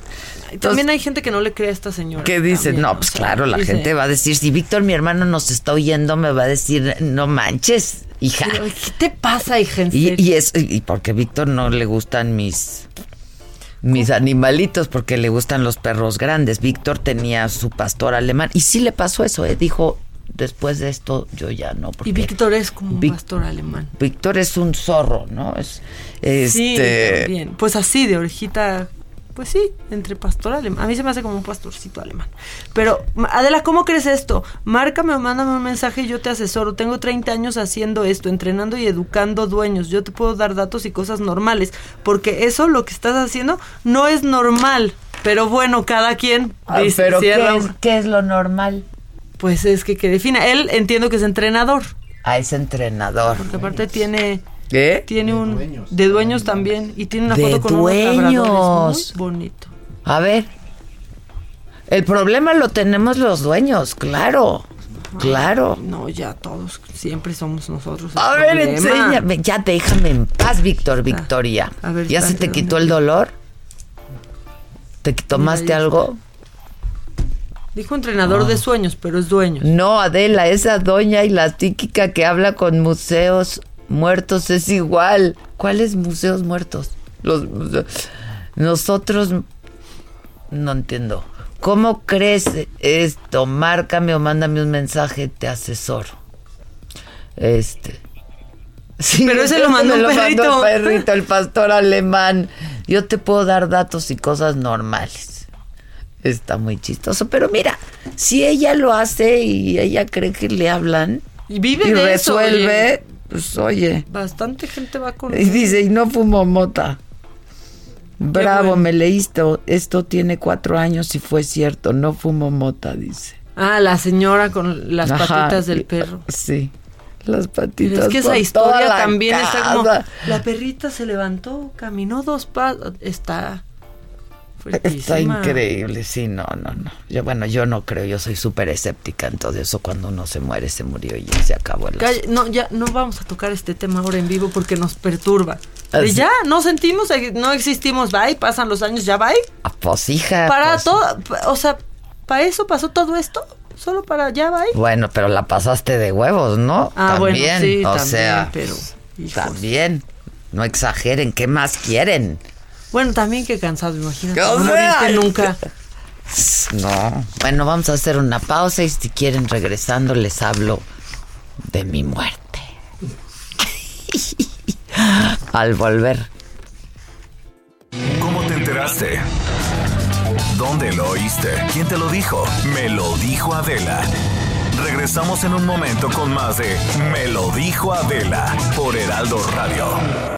También hay gente que no le cree a esta señora. ¿Qué dice? También, No, o pues sea, claro, la dice, gente va a decir, si Víctor, mi hermano, nos está oyendo, me va a decir, no manches, hija. pero, ¿Qué te pasa, hija? En Y, serio? y es y porque a Víctor no le gustan mis mis animalitos porque le gustan los perros grandes. Víctor tenía su pastor alemán y sí le pasó eso, ¿eh? dijo después de esto yo ya no. Porque Y Víctor es como un Vic- pastor alemán. Víctor es un zorro, ¿no? Es Sí, este también. Pues así, de orejita, pues sí, entre pastor alemán. A mí se me hace como un pastorcito alemán. Pero, Adela, ¿cómo crees esto? Márcame o mándame un mensaje y yo te asesoro. Tengo 30 años haciendo esto, entrenando y educando dueños. Yo te puedo dar datos y cosas normales. Porque eso, lo que estás haciendo, no es normal. Pero bueno, cada quien Ah, dice, pero ¿qué cierra es, un- qué es lo normal? Pues es que que defina. Él entiendo que es entrenador. Ah, es entrenador. Porque aparte tiene... ¿Qué? Tiene un... De dueños también. Y tiene una De foto con dueños. muy bonito. A ver. El problema lo tenemos los dueños, claro. Claro. No, ya todos, siempre somos nosotros. A ver, problema. enséñame. Ya déjame en paz, Víctor, Victoria. a ver, ¿Ya se te ¿dónde quitó el dolor? ¿Te tomaste algo? Dijo entrenador Ah. de sueños, pero es dueño. No, Adela, esa doña y la tíquica que habla con museos muertos es igual. ¿Cuáles museos muertos? Los Nosotros no entiendo. ¿Cómo crees esto? Márcame o mándame un mensaje, te asesoro. Este. Sí, Pero ese lo mandó un perrito. el perrito, el pastor alemán. Yo te puedo dar datos y cosas normales. Está muy chistoso. Pero mira, si ella lo hace y ella cree que le hablan Y vive y de resuelve. Pues oye. Bastante gente va con Y dice, y no fumo mota. Bravo, bueno. me leíste. Esto tiene cuatro años y fue cierto. No fumo mota, dice. Ah, la señora con las Ajá, patitas del perro. Sí, las Pero patitas. es que esa historia también está como. La perrita se levantó, caminó dos pasos. Está. Está increíble, sí, no, no, no. Yo, bueno, yo no creo, yo soy súper escéptica en todo eso. Cuando uno se muere, se murió y ya se acabó el no, ya no vamos a tocar este tema ahora en vivo porque nos perturba. Ah, De sí. ya, no sentimos, eh, no existimos, bye, pasan los años, ya bye. Ah, Pues hija. Para pues, todo, o sea, ¿para eso pasó todo esto? Solo para ya bye. Bueno, pero la pasaste de huevos, ¿no? Ah, bueno, también, sí, o también, sea, pero, también. No exageren, ¿qué más quieren? Bueno, también que cansado, imagínate. O no morirte nunca. No. Bueno, vamos a hacer una pausa y si quieren regresando les hablo de mi muerte. Al volver. ¿Cómo te enteraste? ¿Dónde lo oíste? ¿Quién te lo dijo? Me lo dijo Adela. Regresamos en un momento con más de Me lo dijo Adela por Heraldo Radio.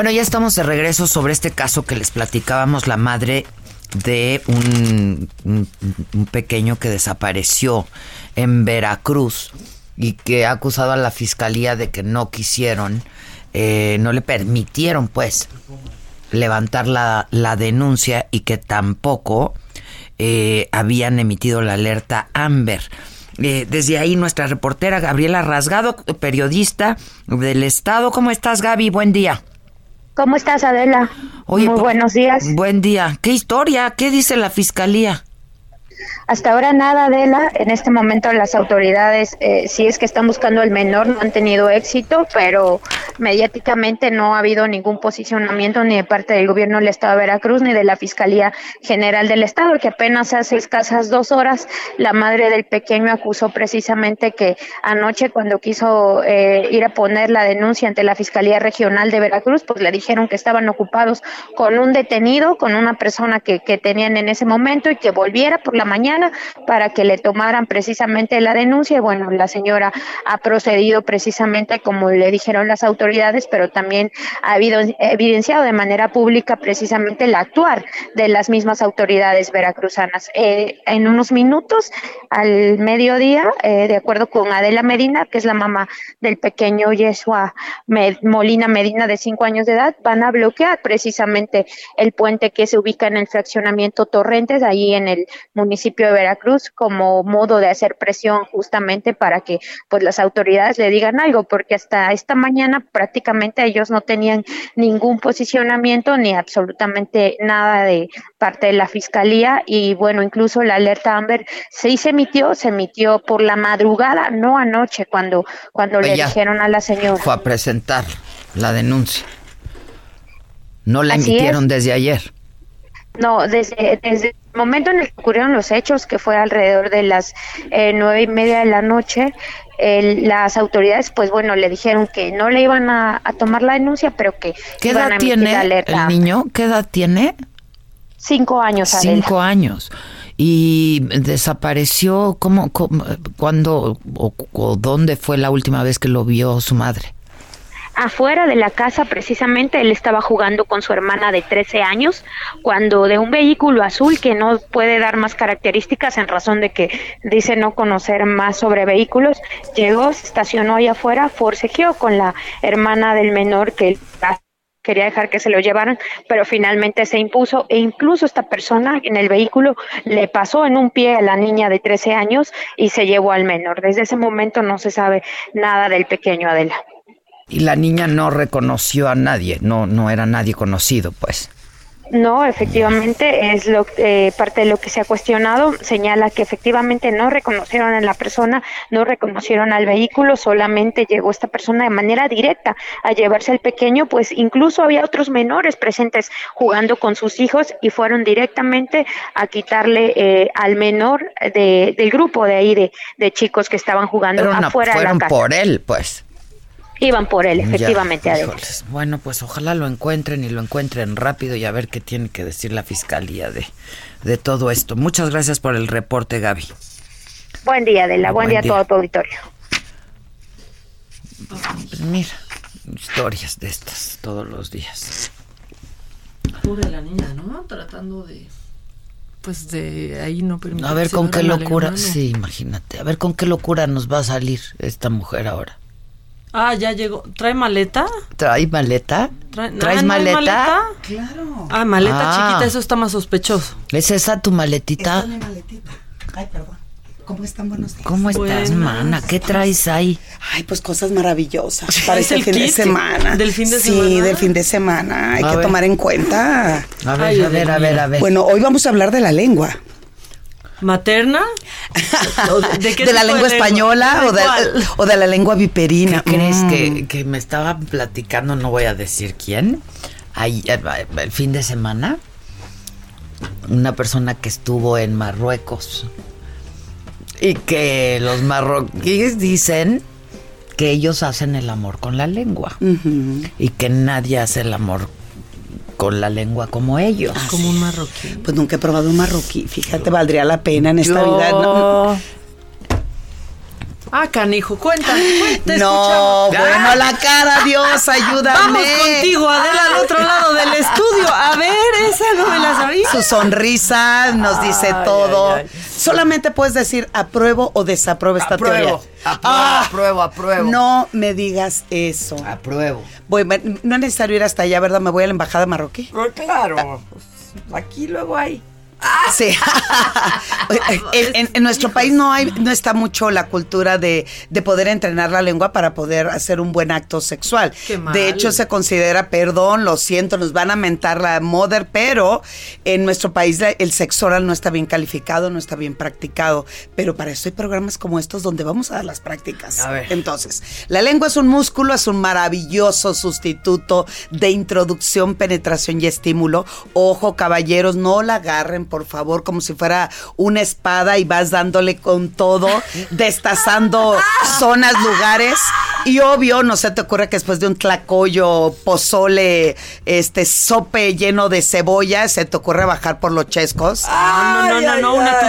Bueno, ya estamos de regreso sobre este caso que les platicábamos, la madre de un, pequeño que desapareció en Veracruz y que ha acusado a la fiscalía de que no quisieron, eh, no le permitieron pues levantar la, la denuncia y que tampoco eh, habían emitido la alerta Amber. Eh, desde ahí nuestra reportera Gabriela Rasgado, periodista del Estado. ¿Cómo estás Gaby? Buen día. ¿Cómo estás, Adela? Oye, Muy po- buenos días. Buen día. ¿Qué historia? ¿Qué dice la fiscalía? Hasta ahora nada, Adela. En este momento las autoridades, eh, si es que están buscando al menor, no han tenido éxito, pero mediáticamente no ha habido ningún posicionamiento ni de parte del gobierno del Estado de Veracruz ni de la Fiscalía General del Estado, que apenas hace escasas dos horas la madre del pequeño acusó precisamente que anoche cuando quiso eh, ir a poner la denuncia ante la Fiscalía Regional de Veracruz, pues le dijeron que estaban ocupados con un detenido, con una persona que, que tenían en ese momento y que volviera por la mañana para que le tomaran precisamente la denuncia. Y bueno, la señora ha procedido precisamente como le dijeron las autoridades, pero también ha habido evidenciado de manera pública precisamente el actuar de las mismas autoridades veracruzanas. Eh, en unos minutos, al mediodía, eh, de acuerdo con Adela Medina, que es la mamá del pequeño Yeshua Molina Medina de cinco años de edad, van a bloquear precisamente el puente que se ubica en el fraccionamiento Torrentes, ahí en el municipio de Veracruz, como modo de hacer presión justamente para que pues las autoridades le digan algo, porque hasta esta mañana prácticamente ellos no tenían ningún posicionamiento ni absolutamente nada de parte de la fiscalía y bueno, incluso la alerta Amber sí se emitió, se emitió por la madrugada, no anoche cuando cuando le dijeron a la señora. Fue a presentar la denuncia. No la Así emitieron es. desde ayer. No, desde, desde momento en el que ocurrieron los hechos, que fue alrededor de las eh, nueve y media de la noche, el- las autoridades, pues bueno, le dijeron que no le iban a, a tomar la denuncia, pero que ¿Qué iban edad a tiene alerta. el niño? ¿Qué edad tiene? Cinco años, Adela. Cinco años. Y desapareció, ¿cómo, cómo cuándo o, o dónde fue la última vez que lo vio su madre? Afuera de la casa, precisamente, él estaba jugando con su hermana de 13 años, cuando de un vehículo azul que no puede dar más características en razón de que dice no conocer más sobre vehículos, llegó, se estacionó ahí afuera, forcejeó con la hermana del menor que quería dejar que se lo llevaran, pero finalmente se impuso e incluso esta persona en el vehículo le pasó en un pie a la niña de 13 años y se llevó al menor. Desde ese momento no se sabe nada del pequeño Adela. Y la niña no reconoció a nadie, no, no era nadie conocido, pues. No, efectivamente es lo eh, parte de lo que se ha cuestionado. Señala que efectivamente no reconocieron a la persona, no reconocieron al vehículo, solamente llegó esta persona de manera directa a llevarse al pequeño, pues incluso había otros menores presentes jugando con sus hijos y fueron directamente a quitarle eh, al menor de, del grupo de ahí de, de chicos que estaban jugando Pero no, afuera de la fueron casa. por él, pues. Iban por él, Ya, efectivamente. Híjoles. Bueno, pues ojalá lo encuentren y lo encuentren rápido y a ver qué tiene que decir la fiscalía de, de todo esto. Muchas gracias por el reporte, Gaby. Buen día, Adela. Buen, Buen día, día. a todo tu auditorio. Pues mira, historias de estas todos los días. Pobre la niña, ¿no? Tratando de... pues de ahí no permite. A ver con qué locura. Sí, imagínate. A ver con qué locura nos va a salir esta mujer ahora. Ah, ya llegó. ¿Trae maleta? ¿Trae maleta? Trae- ¿Traes Ah, ¿no hay maleta? Claro. Ah, maleta Ah. chiquita, eso está más sospechoso. ¿Es esa tu maletita? Ay, perdón. ¿Cómo están? Buenos días. ¿Cómo estás, mana? ¿Qué traes ahí? Ay, pues cosas maravillosas para ¿Es este el fin de semana. del fin de sí, semana? del fin de semana. Hay A que ver. tomar en cuenta. A ver, Ay, a ver, a ver, a ver. Bueno, hoy vamos a hablar de la lengua. ¿Materna? ¿O de- de qué ¿De la lengua española o de, cuál? o de la lengua viperina? ¿Qué crees Mm. que, que me estaba platicando? No voy a decir quién. Ahí, eh, el fin de semana, una persona que estuvo en Marruecos y que los marroquíes dicen que ellos hacen el amor con la lengua y que nadie hace el amor con la lengua como ellos. Como un marroquí. Pues nunca he probado un marroquí. Fíjate, valdría la pena en esta Yo- vida. No, Ah, canijo, cuéntame. cuéntame, No, bueno, la cara, Dios, ayúdame. Vamos contigo, Adela, al otro lado del estudio. A ver, esa no me la sabía. Su sonrisa nos dice Ay, todo. ay, Solamente puedes decir apruebo o desapruebo esta Apruebo, teoría. apruebo, Ah, apruebo, apruebo. No me digas eso. Apruebo. Bueno, no es necesario ir hasta allá, ¿verdad? Me voy a la embajada marroquí. claro. Aquí luego hay. Sí. en, en- en nuestro país no hay, no está mucho la cultura de, de poder entrenar la lengua para poder hacer un buen acto sexual. Qué mal. De hecho, se considera, perdón, lo siento, nos van a mentar la mother, pero en nuestro país el sexo oral no está bien calificado, no está bien practicado. Pero para eso hay programas como estos donde vamos a dar las prácticas. A ver. Entonces, la lengua es un músculo, es un maravilloso sustituto de introducción, penetración y estímulo. Ojo, caballeros, no la agarren, por favor, como si fuera una espada y vas dándole con todo, destazando zonas, lugares. Y obvio, no se te ocurre que después de un tlacoyo, pozole, este sope lleno de cebolla, se te ocurre bajar por los chescos. Ah, no, no, no, no, una.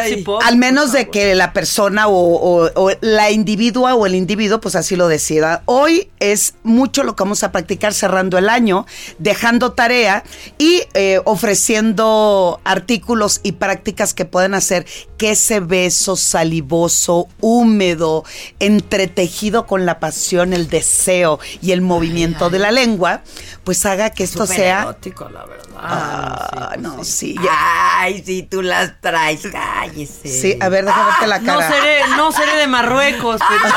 Al menos de que la persona o, o- o la individua o el individuo, pues así lo decida. Hoy es mucho lo que vamos a practicar cerrando el año, dejando tarea y eh, ofreciendo artículos y prácticas que pueden hacer que ese beso salivoso, húmedo, entretejido con la pasión, el deseo y el movimiento de la lengua, pues haga que esto sea... erótico, la verdad. Ah, no, sí. Ay, si tú las traes, cállese. Sí, a ver, déjame verte la No cara. seré, no seré de Marruecos, pero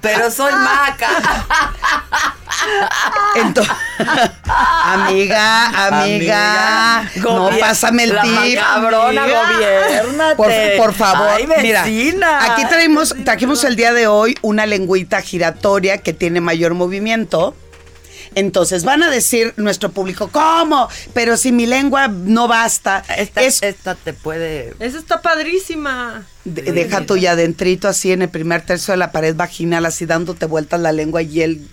Pero soy maca. Ento- amiga, amiga, no pásame el la tip. macabrona, amiga. gobiérnate. Por, por favor, Ay, mira, vecina. aquí traemos, trajimos el día de hoy una lengüita giratoria que tiene mayor movimiento. Entonces van a decir nuestro público, ¿cómo? Pero si mi lengua no basta, Esta, es esta te puede. esa está padrísima. de- deja tuya adentrito así en el primer tercio de la pared vaginal, así dándote vueltas la lengua y el,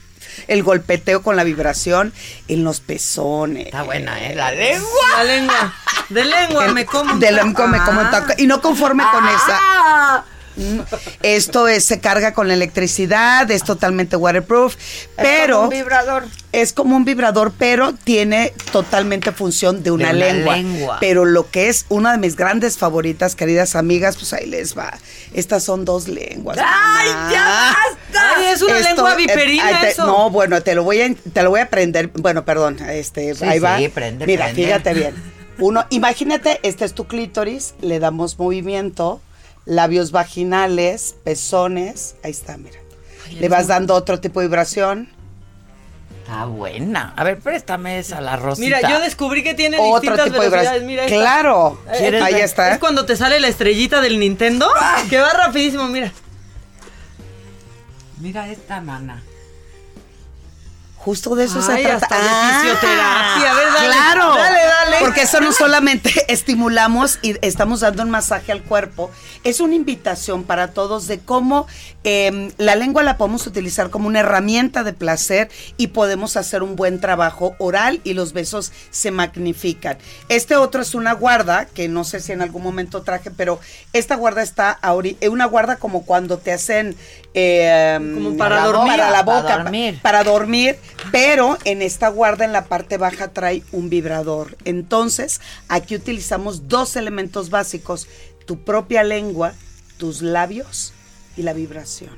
el golpeteo con la vibración en los pezones. Está buena, ¿eh? La lengua. La lengua. De lengua me como. De lengua me como Ah. taco. Y no conforme con esa. Mm, Esto es, se carga con la electricidad, es totalmente waterproof, pero como un vibrador. es como un vibrador, pero tiene totalmente función de una, una lengua. lengua. Pero lo que es una de mis grandes favoritas, queridas amigas, pues ahí les va. Estas son dos lenguas. ¡Ay, mamá. ya basta! Ay, es una Esto, lengua eh, viperina te- eso. No, bueno, te lo voy a te lo voy a aprender. Bueno, perdón, este, Sí, ahí va. sí, prende, Mira, prende. fíjate bien. Uno, imagínate, este es tu clítoris, le damos movimiento, labios vaginales, pezones, ahí está, mira. le vas dando otro tipo de vibración. Está buena. A ver, préstame esa, la rosita. Mira, yo descubrí que tiene Otro distintas tipo de velocidades. vibración. Mira esta. Claro, Eh, ¿Quieres ahí ver? está. Es cuando te sale la estrellita del Nintendo, que va rapidísimo, mira. Mira esta, mana. Justo de eso Ay, se trata. hasta de fisioterapia. A ver, dale, claro. dale, dale. Porque eso no solamente estimulamos y estamos dando un masaje al cuerpo, es una invitación para todos de cómo eh, la lengua la podemos utilizar como una herramienta de placer y podemos hacer un buen trabajo oral y los besos se magnifican. Este otro es una guarda que no sé si en algún momento traje, pero esta guarda está ahorita, una guarda como cuando te hacen eh, Como para dormir. para la Para boca, dormir. para dormir, Pero en esta guarda en la parte baja trae un vibrador. Entonces, aquí utilizamos dos elementos básicos, tu propia lengua, tus labios y la vibración.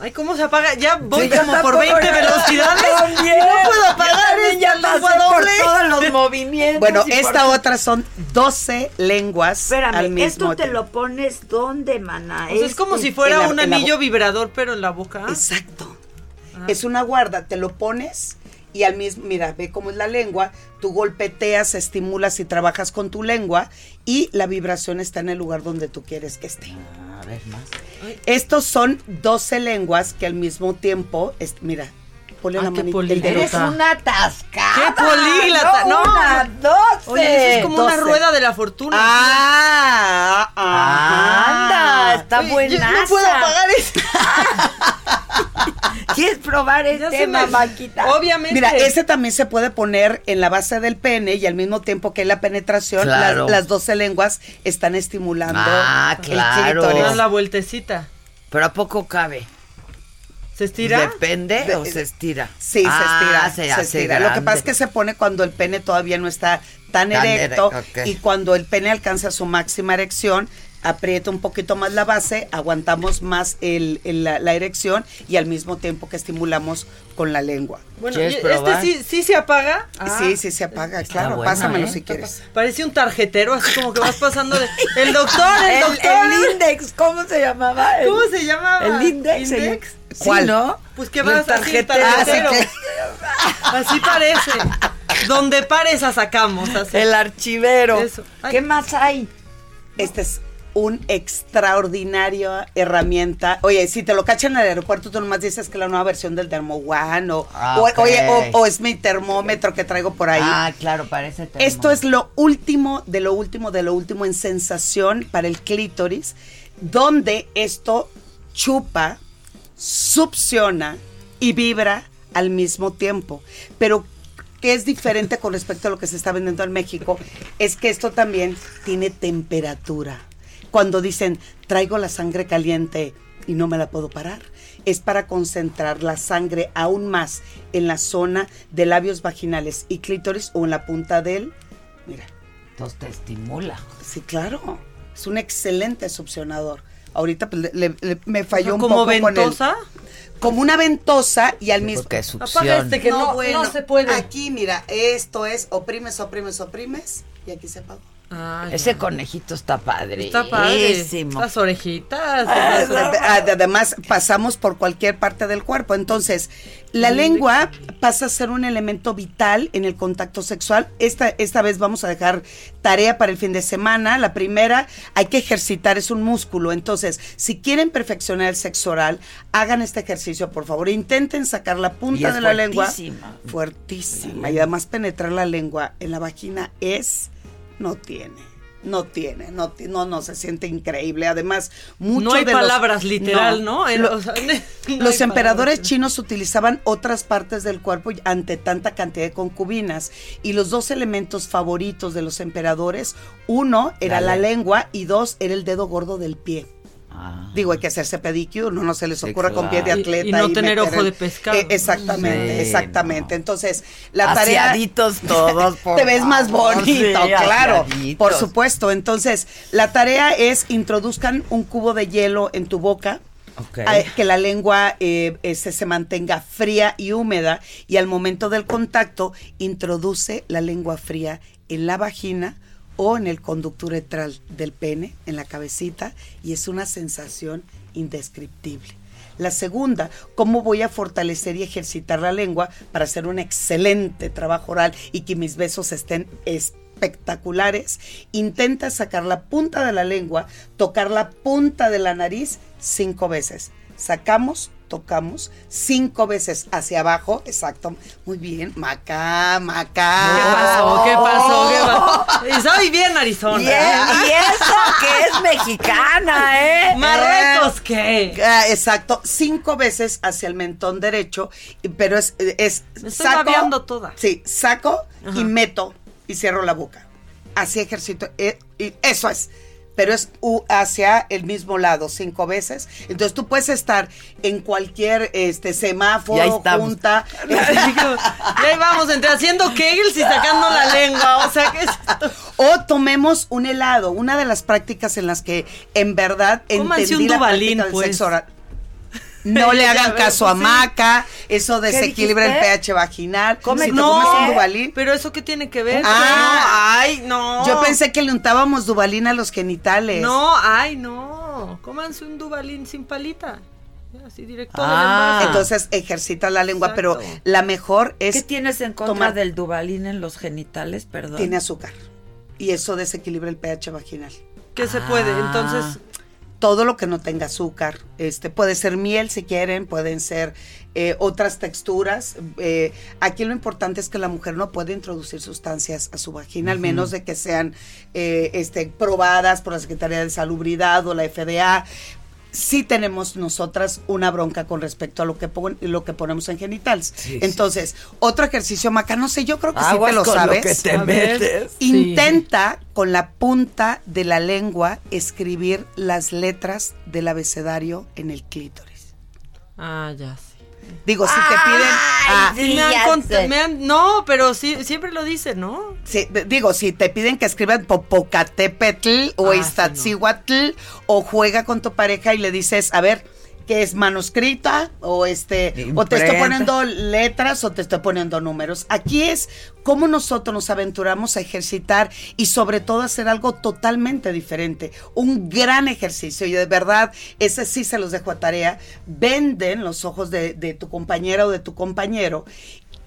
Ay, ¿cómo se apaga? Ya voy Sí, como por tampoco, 20 yo velocidades. también. Y no puedo apagar ya por todos los movimientos. Bueno, por- esta otra son 12 lenguas Espérame, al mismo ¿esto te tiempo. lo pones dónde? O sea, es como Este- si fuera la- un anillo vibrador, pero en la boca. Exacto. Es una guarda, te lo pones y al mismo, mira, ve cómo es la lengua, tú golpeteas, estimulas y trabajas con tu lengua y la vibración está en el lugar donde tú quieres que esté. A ver, más. Estos son 12 lenguas que al mismo tiempo, es- mira, ponle Ah, la qué manita. Eres una atascada. ¡Qué políglota! No, No. una, doce. Oye, eso es como una 12. rueda de la fortuna. Ah, ah, Anda, está buena. yo no puedo apagar esto. ¿Quieres probar este, mamáquita? Obviamente. Mira, ese también se puede poner en la base del pene y al mismo tiempo que hay la penetración, Claro. las, las 12 lenguas están estimulando Ah, el claro. Das la vueltecita. Pero ¿a poco cabe? ¿Se estira? ¿Depende De- o se estira? Sí, Ah, se estira. se estira. Lo que pasa es que se pone cuando el pene todavía no está tan, Tan erecto y cuando el pene alcanza su máxima erección, aprieta un poquito más la base, aguantamos más el- el- la, la erección y al mismo tiempo que estimulamos con la lengua. Bueno, este sí, sí se apaga. Ah, Sí, sí se apaga, claro, buena, pásamelo ¿eh? si quieres. Parece un tarjetero, así como que vas pasando de. El doctor, el, El, doctor. el index, ¿cómo se llamaba? El- ¿Cómo se llama? El index. ¿Cuál? Sí, ¿no? Pues que vas así, tarjetero. tarjetero. Ah, Así parece. Donde pare esa sacamos. Así. El archivero. Eso. ¿Qué más hay? Este es un extraordinario herramienta. Oye, si te lo cachan en el aeropuerto, tú nomás dices que la nueva versión del Termo One o, Ah, o- oye, o, o es mi termómetro que traigo por ahí. Ah, claro, parece termo. Esto es lo último, de lo último, de lo último en sensación para el clítoris, donde esto chupa, succiona y vibra al mismo tiempo. Pero que es diferente con respecto a lo que se está vendiendo en México, es que esto también tiene temperatura. Cuando dicen, traigo la sangre caliente y no me la puedo parar, es para concentrar la sangre aún más en la zona de labios vaginales y clítoris o en la punta del... Mira, Entonces te estimula. sí, claro, es un excelente succionador. Ahorita pues, le- me falló un ¿Como poco con el- ventosa? como una ventosa y al mismo Apaga succión. este que no, no se puede. Aquí, mira, esto es oprimes, oprimes, oprimes y aquí se apagó. Ah, ya. Ese conejito está padre. Está padre. Las orejitas. las orejas. Ad- Además, pasamos por cualquier parte del cuerpo. Entonces, la lengua pasa a ser un elemento vital en el contacto sexual. Esta, esta vez vamos a dejar tarea para el fin de semana. La primera, hay que ejercitar, es un músculo. Entonces, si quieren perfeccionar el sexo oral, hagan este ejercicio, por favor. Intenten sacar la Y punta es de la lengua. fuertísima. Fuertísima. Y además penetrar la lengua en la vagina es, no tiene. No tiene, no, no, no, se siente increíble. Además, mucho No hay de los- palabras literal, ¿no? El- Lo- o sea, no hay los emperadores palabras. chinos utilizaban otras partes del cuerpo ante tanta cantidad de concubinas y los dos elementos favoritos de los emperadores, uno era La lengua y dos era el dedo gordo del pie. Ah. Digo, hay que hacerse pedicure, no, no se les Sí, ocurra con pie de. Y- atleta. y no tener ojo el- de pescado. Eh, exactamente, Sí, exactamente. Entonces, la tarea... Aseaditos todos, por Te ves más bonito, sí, claro, aseaditos. por supuesto. Entonces, la tarea es introduzcan un cubo de hielo en tu boca, Ok. a- que la lengua eh, este, se mantenga fría y húmeda y al momento del contacto introduce la lengua fría en la vagina o en el conducto uretral del pene, en la cabecita, y es una sensación indescriptible. La segunda, cómo voy a fortalecer y ejercitar la lengua para hacer un excelente trabajo oral y que mis besos estén espectaculares. Intenta sacar la punta de la lengua, tocar la punta de la nariz cinco veces. Sacamos, tocamos cinco veces hacia abajo. Exacto. Muy bien. Maca, maca. ¿Qué pasó? ¿Qué pasó? ¿Qué pasó? Y soy bien Arizona. Y, es- y eso que es mexicana, ¿eh? Marruecos, ¿qué? Ah, exacto, cinco veces hacia el mentón derecho, pero es, es Me estoy babeando toda. Sí, saco y meto y cierro la boca. Así ejercito, eh, y eso es. Pero es U hacia el mismo lado cinco veces. Entonces tú puedes estar en cualquier este semáforo, junta. Y ahí vamos, entre haciendo kegels y sacando la lengua. O sea, que O tomemos un helado. Una de las prácticas en las que en verdad Cómanse entendí un la práctica del pues. sexo oral. No le hagan caso a pues. Maca, eso desequilibra el pH vaginal. Come- si te no, comes un Dubalín. Pero eso qué tiene que ver? Ah, ay, no. Yo pensé que le untábamos Dubalín a los genitales. No, ay, no. Cómanse un Dubalín sin palita. Así directo Ah, entonces ejercita la lengua, pero la mejor es ¿Qué tienes en contra tomar- del Dubalín en los genitales, perdón? tiene azúcar y eso desequilibra el pH vaginal. ¿Qué se puede? Ah. Entonces, todo lo que no tenga azúcar, este puede ser miel si quieren, pueden ser eh, otras texturas. eh, aquí lo importante es que la mujer no puede introducir sustancias a su vagina, al menos de que sean eh, este, probadas por la Secretaría de Salubridad o la FDA. Sí tenemos nosotras una bronca con respecto a lo que pon- lo que ponemos en genitales. Sí, sí. Entonces, otro ejercicio, Maca, no sé, yo creo que sí Aguas te lo con lo sabes. que te A ver. metes. Intenta con la punta de la lengua escribir las letras del abecedario en el clítoris. ah, ya sí. Digo, si te piden. ah, Sí, me han cont- me han- no, pero sí, siempre lo dice, ¿no? Sí, d- digo, si te piden que escriban Popocatépetl o Ah, sí, Iztaccíhuatl o juega con tu pareja y le dices, a ver, ¿qué es manuscrita? O este, o te estoy poniendo letras o te estoy poniendo números. Aquí es cómo nosotros nos aventuramos a ejercitar y sobre todo hacer algo totalmente diferente. Un gran ejercicio y de verdad, ese sí se los dejo a tarea. Venden los ojos de, de tu compañera o de tu compañero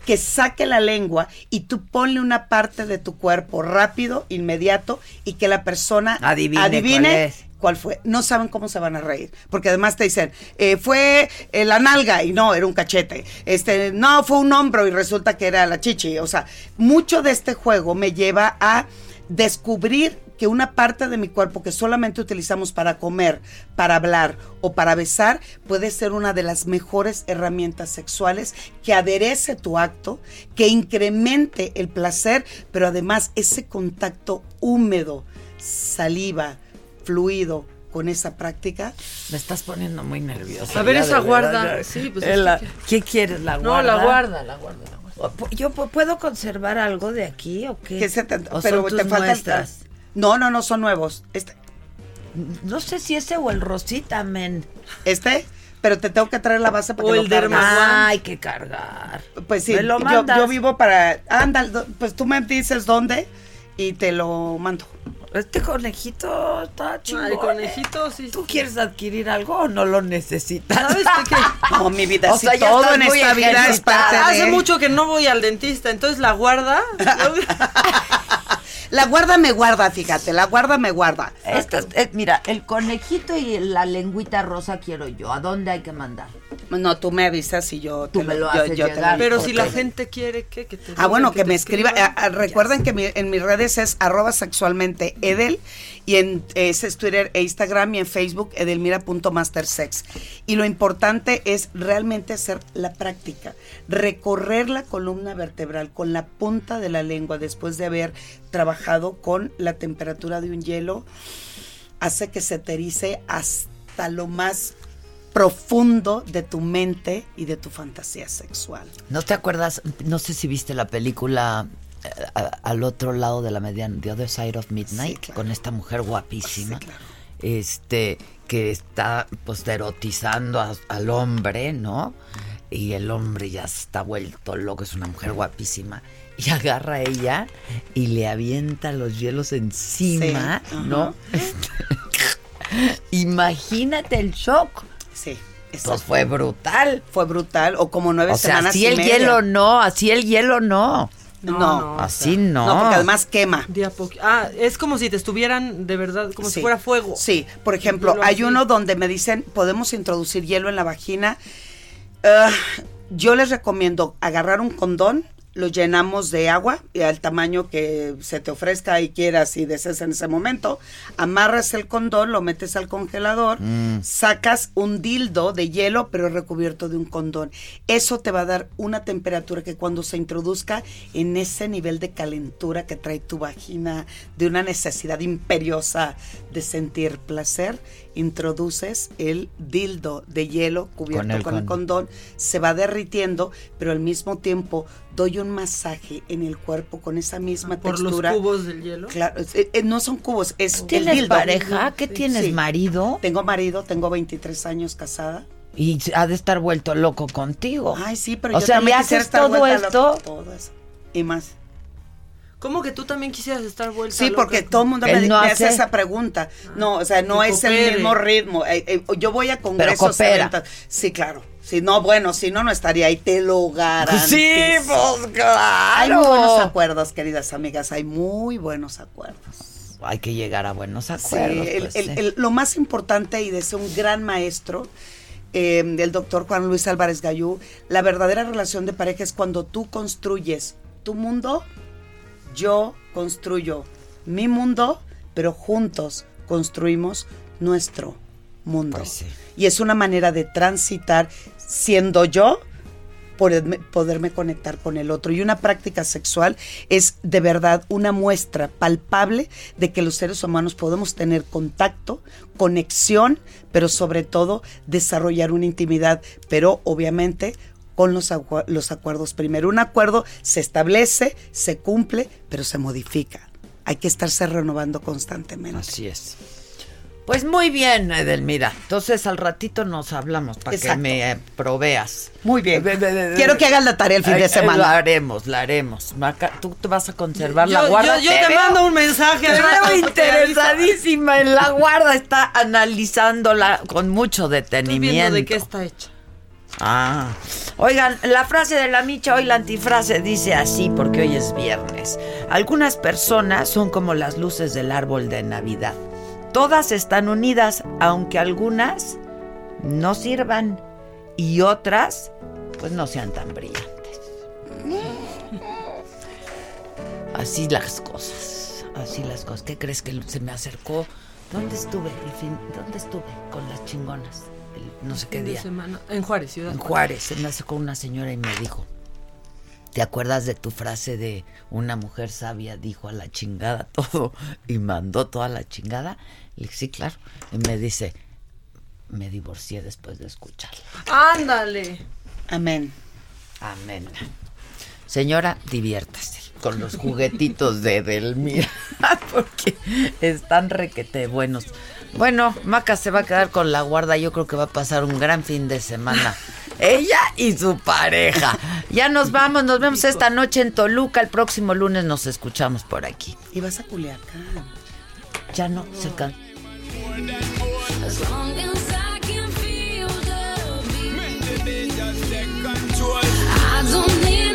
que saque la lengua y tú ponle una parte de tu cuerpo rápido, inmediato, y que la persona Adivine es. Cuál fue. No saben cómo se van a reír, porque además te dicen, eh, fue eh, la nalga y no, era un cachete. Este, no, fue un hombro y resulta que era la chichi. O sea, mucho de este juego me lleva a descubrir que una parte de mi cuerpo que solamente utilizamos para comer, para hablar o para besar, puede ser una de las mejores herramientas sexuales que aderece tu acto, que incremente el placer, pero además ese contacto húmedo, saliva, fluido con esa práctica. Me estás poniendo muy nerviosa. A ver esa guarda. verdad. Sí, pues es la- que- ¿Qué quieres, la No, guarda? la guarda, la guarda, la guarda. ¿Yo pu- puedo conservar algo de aquí o qué? Que se te- ¿O pero son te tus falta el- muestras? No, no, no son nuevos. Este, No sé si ese o el rosita, men. este, pero te tengo que traer la base para O que el lo cargues. Hay que cargar. Pues sí, Me lo yo, yo vivo para. Anda, do- pues tú me dices dónde y te lo mando. Este conejito está chingón. el conejito, sí. ¿Tú quieres adquirir algo o no lo necesitas? ¿Sabes qué? No, mi vida, O sí, sea, ya todo en esta vida es parte de. Hace mucho que no voy al dentista, entonces la guarda. La guarda me guarda, fíjate, la guarda me guarda. Esto es- eh, mira, el conejito y la lengüita rosa quiero yo. ¿A dónde hay que mandar? No, tú me avisas y yo Tú te me lo yo- haces yo te. Pero si la gente quiere que, que te Ah, bueno, que, me escriba. escriba. Ah, ah, recuerden que mi- en mis redes es arroba sexualmente edel y en ese es Twitter e Instagram y en Facebook edelmira.mastersex. Y lo importante es realmente hacer la práctica, recorrer la columna vertebral con la punta de la lengua después de haber trabajado con la temperatura de un hielo, hace que se te erice hasta lo más profundo de tu mente y de tu fantasía sexual. ¿No te acuerdas? No sé si viste la película eh, a- al otro lado de la mediana, The Other Side of Midnight, con esta mujer guapísima. Este, que está pues erotizando a- al hombre, ¿no? Y el hombre ya está vuelto loco, es una mujer guapísima. Y agarra a ella y le avienta los hielos encima, Sí, ¿no? Imagínate el shock. Sí. Pues fue brutal. Fue brutal, o como nueve O sea, semanas así y el media. hielo no, así el hielo no. No, así no. No, porque además quema. De a Ah, es como si te estuvieran de verdad, como Sí. si fuera fuego. Sí, por ejemplo, hay así. uno donde me dicen, podemos introducir hielo en la vagina. Ah, yo les recomiendo agarrar un condón lo llenamos de agua y al tamaño que se te ofrezca y quieras y desees en ese momento. Amarras el condón, lo metes al congelador, Mm. sacas un dildo de hielo pero recubierto de un condón. Eso te va a dar una temperatura que cuando se introduzca en ese nivel de calentura que trae tu vagina, de una necesidad imperiosa de sentir placer, introduces el dildo de hielo cubierto Con el con el condón, se va derritiendo, pero al mismo tiempo doy un masaje en el cuerpo con esa misma Por los textura. cubos del hielo. Claro, eh, eh, no son cubos, es el ¿Tienes dildo. pareja? ¿Qué tienes, marido? Tengo marido, tengo 23 años casada. Y ha de estar vuelto loco contigo. Ay, sí, pero o yo sea, también haces estar todo esto. loca, todo eso. Y más. ¿Cómo que tú también quisieras estar vuelta Sí, loca? porque todo el mundo me, Él no me hace esa pregunta. No, o sea, no es el mismo ritmo. Eh, eh, yo voy a congresos, eventos. Sí, claro. Si no, bueno, si no, no estaría ahí, te lo garantizo. Sí, pues claro. Hay muy buenos acuerdos, queridas amigas, hay muy buenos acuerdos. Hay que llegar a buenos Sí, acuerdos. el- pues, el- sí. el- lo más importante y de ser un gran maestro eh, del doctor Juan Luis Álvarez Gallú, la verdadera relación de pareja es cuando tú construyes tu mundo, yo construyo mi mundo, pero juntos construimos nuestro mundo. Pues Y es una manera de transitar siendo yo, poderme, poderme conectar con el otro. Y una práctica sexual es de verdad una muestra palpable de que los seres humanos podemos tener contacto, conexión, pero sobre todo desarrollar una intimidad, pero obviamente con los, acua- los acuerdos primero. Un acuerdo se establece, se cumple, pero se modifica. Hay que estarse renovando constantemente. Así es. Pues muy bien, Edelmira. Entonces al ratito nos hablamos para que me eh, proveas. Muy bien. Quiero que hagas la tarea el fin Ay, de eh, semana. La haremos, la haremos. Maca, tú te vas a conservar la Yo- guarda. yo- yo te mando un mensaje Te veo interesadísima en la guarda. Está analizándola con mucho Estoy detenimiento. viendo de qué está hecha. Ah, oigan, la frase de la micha, hoy la antifrase dice así porque hoy es viernes. Algunas personas son como las luces del árbol de Navidad. Todas están unidas, aunque algunas no sirvan y otras pues no sean tan brillantes. Así las cosas, así las cosas. ¿Qué crees que se me acercó? ¿Dónde estuve? ¿Dónde estuve con las chingonas? No sé qué día. semana. En Juárez, ciudad. En Juárez, se me acercó una señora y me dijo, ¿te acuerdas de tu frase de una mujer sabia dijo a la chingada todo y mandó toda la chingada? Le dije, sí, claro. Y me dice, me divorcié después de escucharla. Ándale. Amén. Amén. Señora, diviértase con los juguetitos de Delmira, porque están requete buenos. Bueno, Maca se va a quedar con la guarda, yo creo que va a pasar un gran fin de semana. Ella y su pareja. Ya nos vamos, nos vemos esta noche en Toluca, el próximo lunes nos escuchamos por aquí. Y vas a Culiacán. Ya no se can... As long as I can feel the beat. I don't need